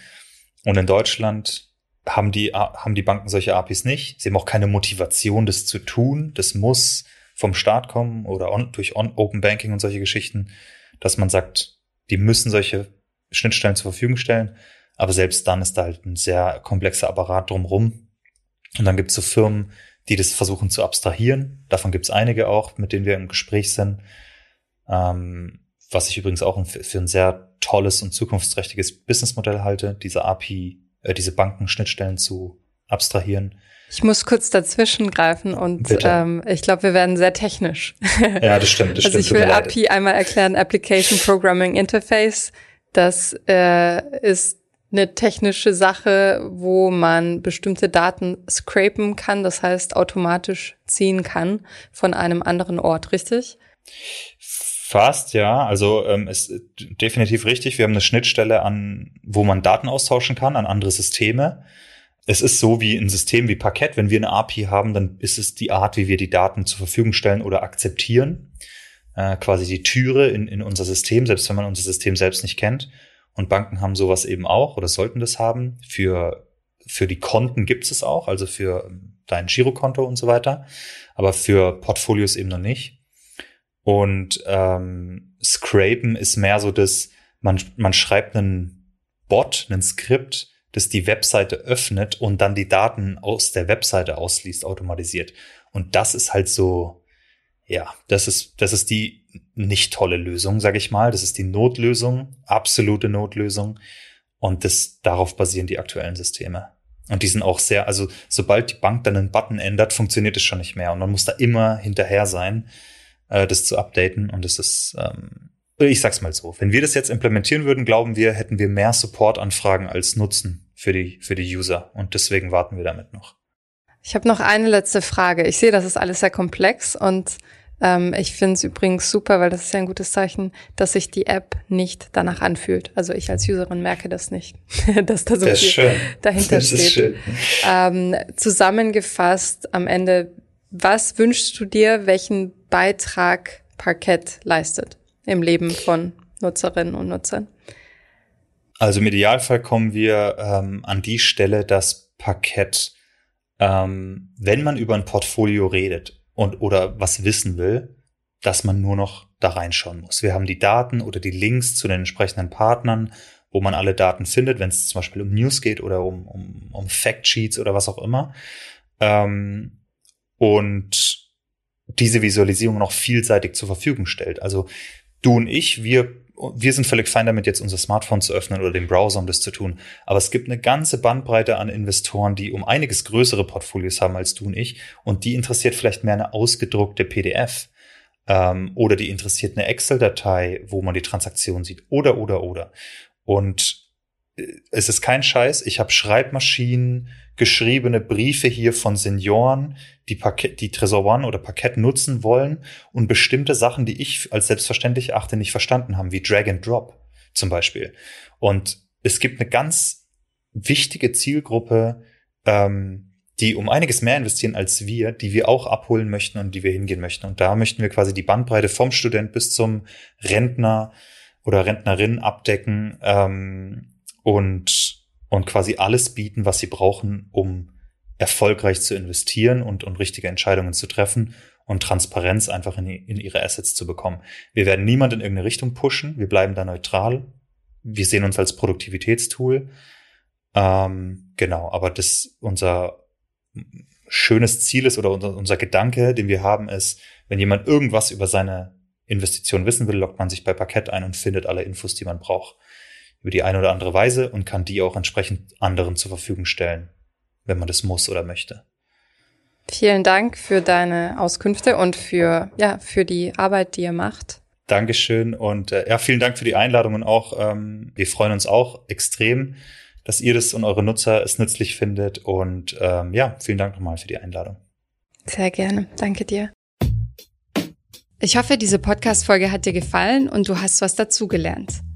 Und in Deutschland haben die, haben die Banken solche APIs nicht. Sie haben auch keine Motivation, das zu tun. Das muss vom Staat kommen oder on, durch on, Open Banking und solche Geschichten, dass man sagt, die müssen solche Schnittstellen zur Verfügung stellen. Aber selbst dann ist da halt ein sehr komplexer Apparat drumrum. Und dann gibt es so Firmen, die das versuchen zu abstrahieren. Davon gibt es einige auch, mit denen wir im Gespräch sind. Ähm, was ich übrigens auch für ein sehr tolles und zukunftsträchtiges Businessmodell halte, diese API, äh, diese Bankenschnittstellen zu abstrahieren. Ich muss kurz dazwischen greifen und ähm, ich glaube, wir werden sehr technisch. Ja, das stimmt. Das <laughs> also stimmt, ich will API einmal erklären, Application Programming Interface. Das äh, ist eine technische Sache, wo man bestimmte Daten scrapen kann, das heißt automatisch ziehen kann von einem anderen Ort, richtig? Fast, ja. Also ähm, ist definitiv richtig. Wir haben eine Schnittstelle an, wo man Daten austauschen kann an andere Systeme. Es ist so wie ein System wie Parkett. Wenn wir eine API haben, dann ist es die Art, wie wir die Daten zur Verfügung stellen oder akzeptieren. Äh, quasi die Türe in, in unser System, selbst wenn man unser System selbst nicht kennt. Und Banken haben sowas eben auch oder sollten das haben. Für, für die Konten gibt es auch, also für dein Girokonto und so weiter. Aber für Portfolios eben noch nicht. Und ähm, Scrapen ist mehr so das, man, man schreibt einen Bot, einen Skript, das die Webseite öffnet und dann die Daten aus der Webseite ausliest, automatisiert. Und das ist halt so, ja, das ist, das ist die nicht tolle Lösung, sage ich mal. Das ist die Notlösung, absolute Notlösung. Und das, darauf basieren die aktuellen Systeme. Und die sind auch sehr, also sobald die Bank dann einen Button ändert, funktioniert es schon nicht mehr. Und man muss da immer hinterher sein äh, das zu updaten. Und es ist, ähm, ich sag's mal so, wenn wir das jetzt implementieren würden, glauben wir, hätten wir mehr Support-Anfragen als Nutzen für die, für die User. Und deswegen warten wir damit noch. Ich habe noch eine letzte Frage. Ich sehe, das ist alles sehr komplex und ähm, ich finde es übrigens super, weil das ist ja ein gutes Zeichen, dass sich die App nicht danach anfühlt. Also ich als Userin merke das nicht, <laughs> dass da so das viel dahinter das steht. Ähm, zusammengefasst am Ende, was wünschst du dir, welchen Beitrag Parkett leistet im Leben von Nutzerinnen und Nutzern? Also im Idealfall kommen wir ähm, an die Stelle, dass Parkett, ähm, wenn man über ein Portfolio redet und oder was wissen will, dass man nur noch da reinschauen muss. Wir haben die Daten oder die Links zu den entsprechenden Partnern, wo man alle Daten findet, wenn es zum Beispiel um News geht oder um, um, um Factsheets oder was auch immer. Ähm, und diese Visualisierung noch vielseitig zur Verfügung stellt. Also du und ich, wir, wir sind völlig fein damit, jetzt unser Smartphone zu öffnen oder den Browser, um das zu tun. Aber es gibt eine ganze Bandbreite an Investoren, die um einiges größere Portfolios haben als du und ich. Und die interessiert vielleicht mehr eine ausgedruckte PDF. Ähm, oder die interessiert eine Excel-Datei, wo man die Transaktion sieht. Oder, oder, oder. Und äh, es ist kein Scheiß. Ich habe Schreibmaschinen, geschriebene Briefe hier von Senioren, die, Parkett, die Tresor One oder Parkett nutzen wollen und bestimmte Sachen, die ich als selbstverständlich achte, nicht verstanden haben, wie Drag and Drop zum Beispiel. Und es gibt eine ganz wichtige Zielgruppe, ähm, die um einiges mehr investieren als wir, die wir auch abholen möchten und die wir hingehen möchten. Und da möchten wir quasi die Bandbreite vom Student bis zum Rentner oder Rentnerin abdecken ähm, und und quasi alles bieten, was sie brauchen, um erfolgreich zu investieren und, und richtige Entscheidungen zu treffen und Transparenz einfach in, in ihre Assets zu bekommen. Wir werden niemand in irgendeine Richtung pushen, wir bleiben da neutral. Wir sehen uns als Produktivitätstool. Ähm, genau, aber das unser schönes Ziel ist oder unser, unser Gedanke, den wir haben, ist, wenn jemand irgendwas über seine Investition wissen will, lockt man sich bei Parkett ein und findet alle Infos, die man braucht über die eine oder andere Weise und kann die auch entsprechend anderen zur Verfügung stellen, wenn man das muss oder möchte. Vielen Dank für deine Auskünfte und für, ja, für die Arbeit, die ihr macht. Dankeschön und äh, ja, vielen Dank für die Einladung und auch, ähm, wir freuen uns auch extrem, dass ihr das und eure Nutzer es nützlich findet und ähm, ja, vielen Dank nochmal für die Einladung. Sehr gerne, danke dir. Ich hoffe, diese Podcast-Folge hat dir gefallen und du hast was dazugelernt.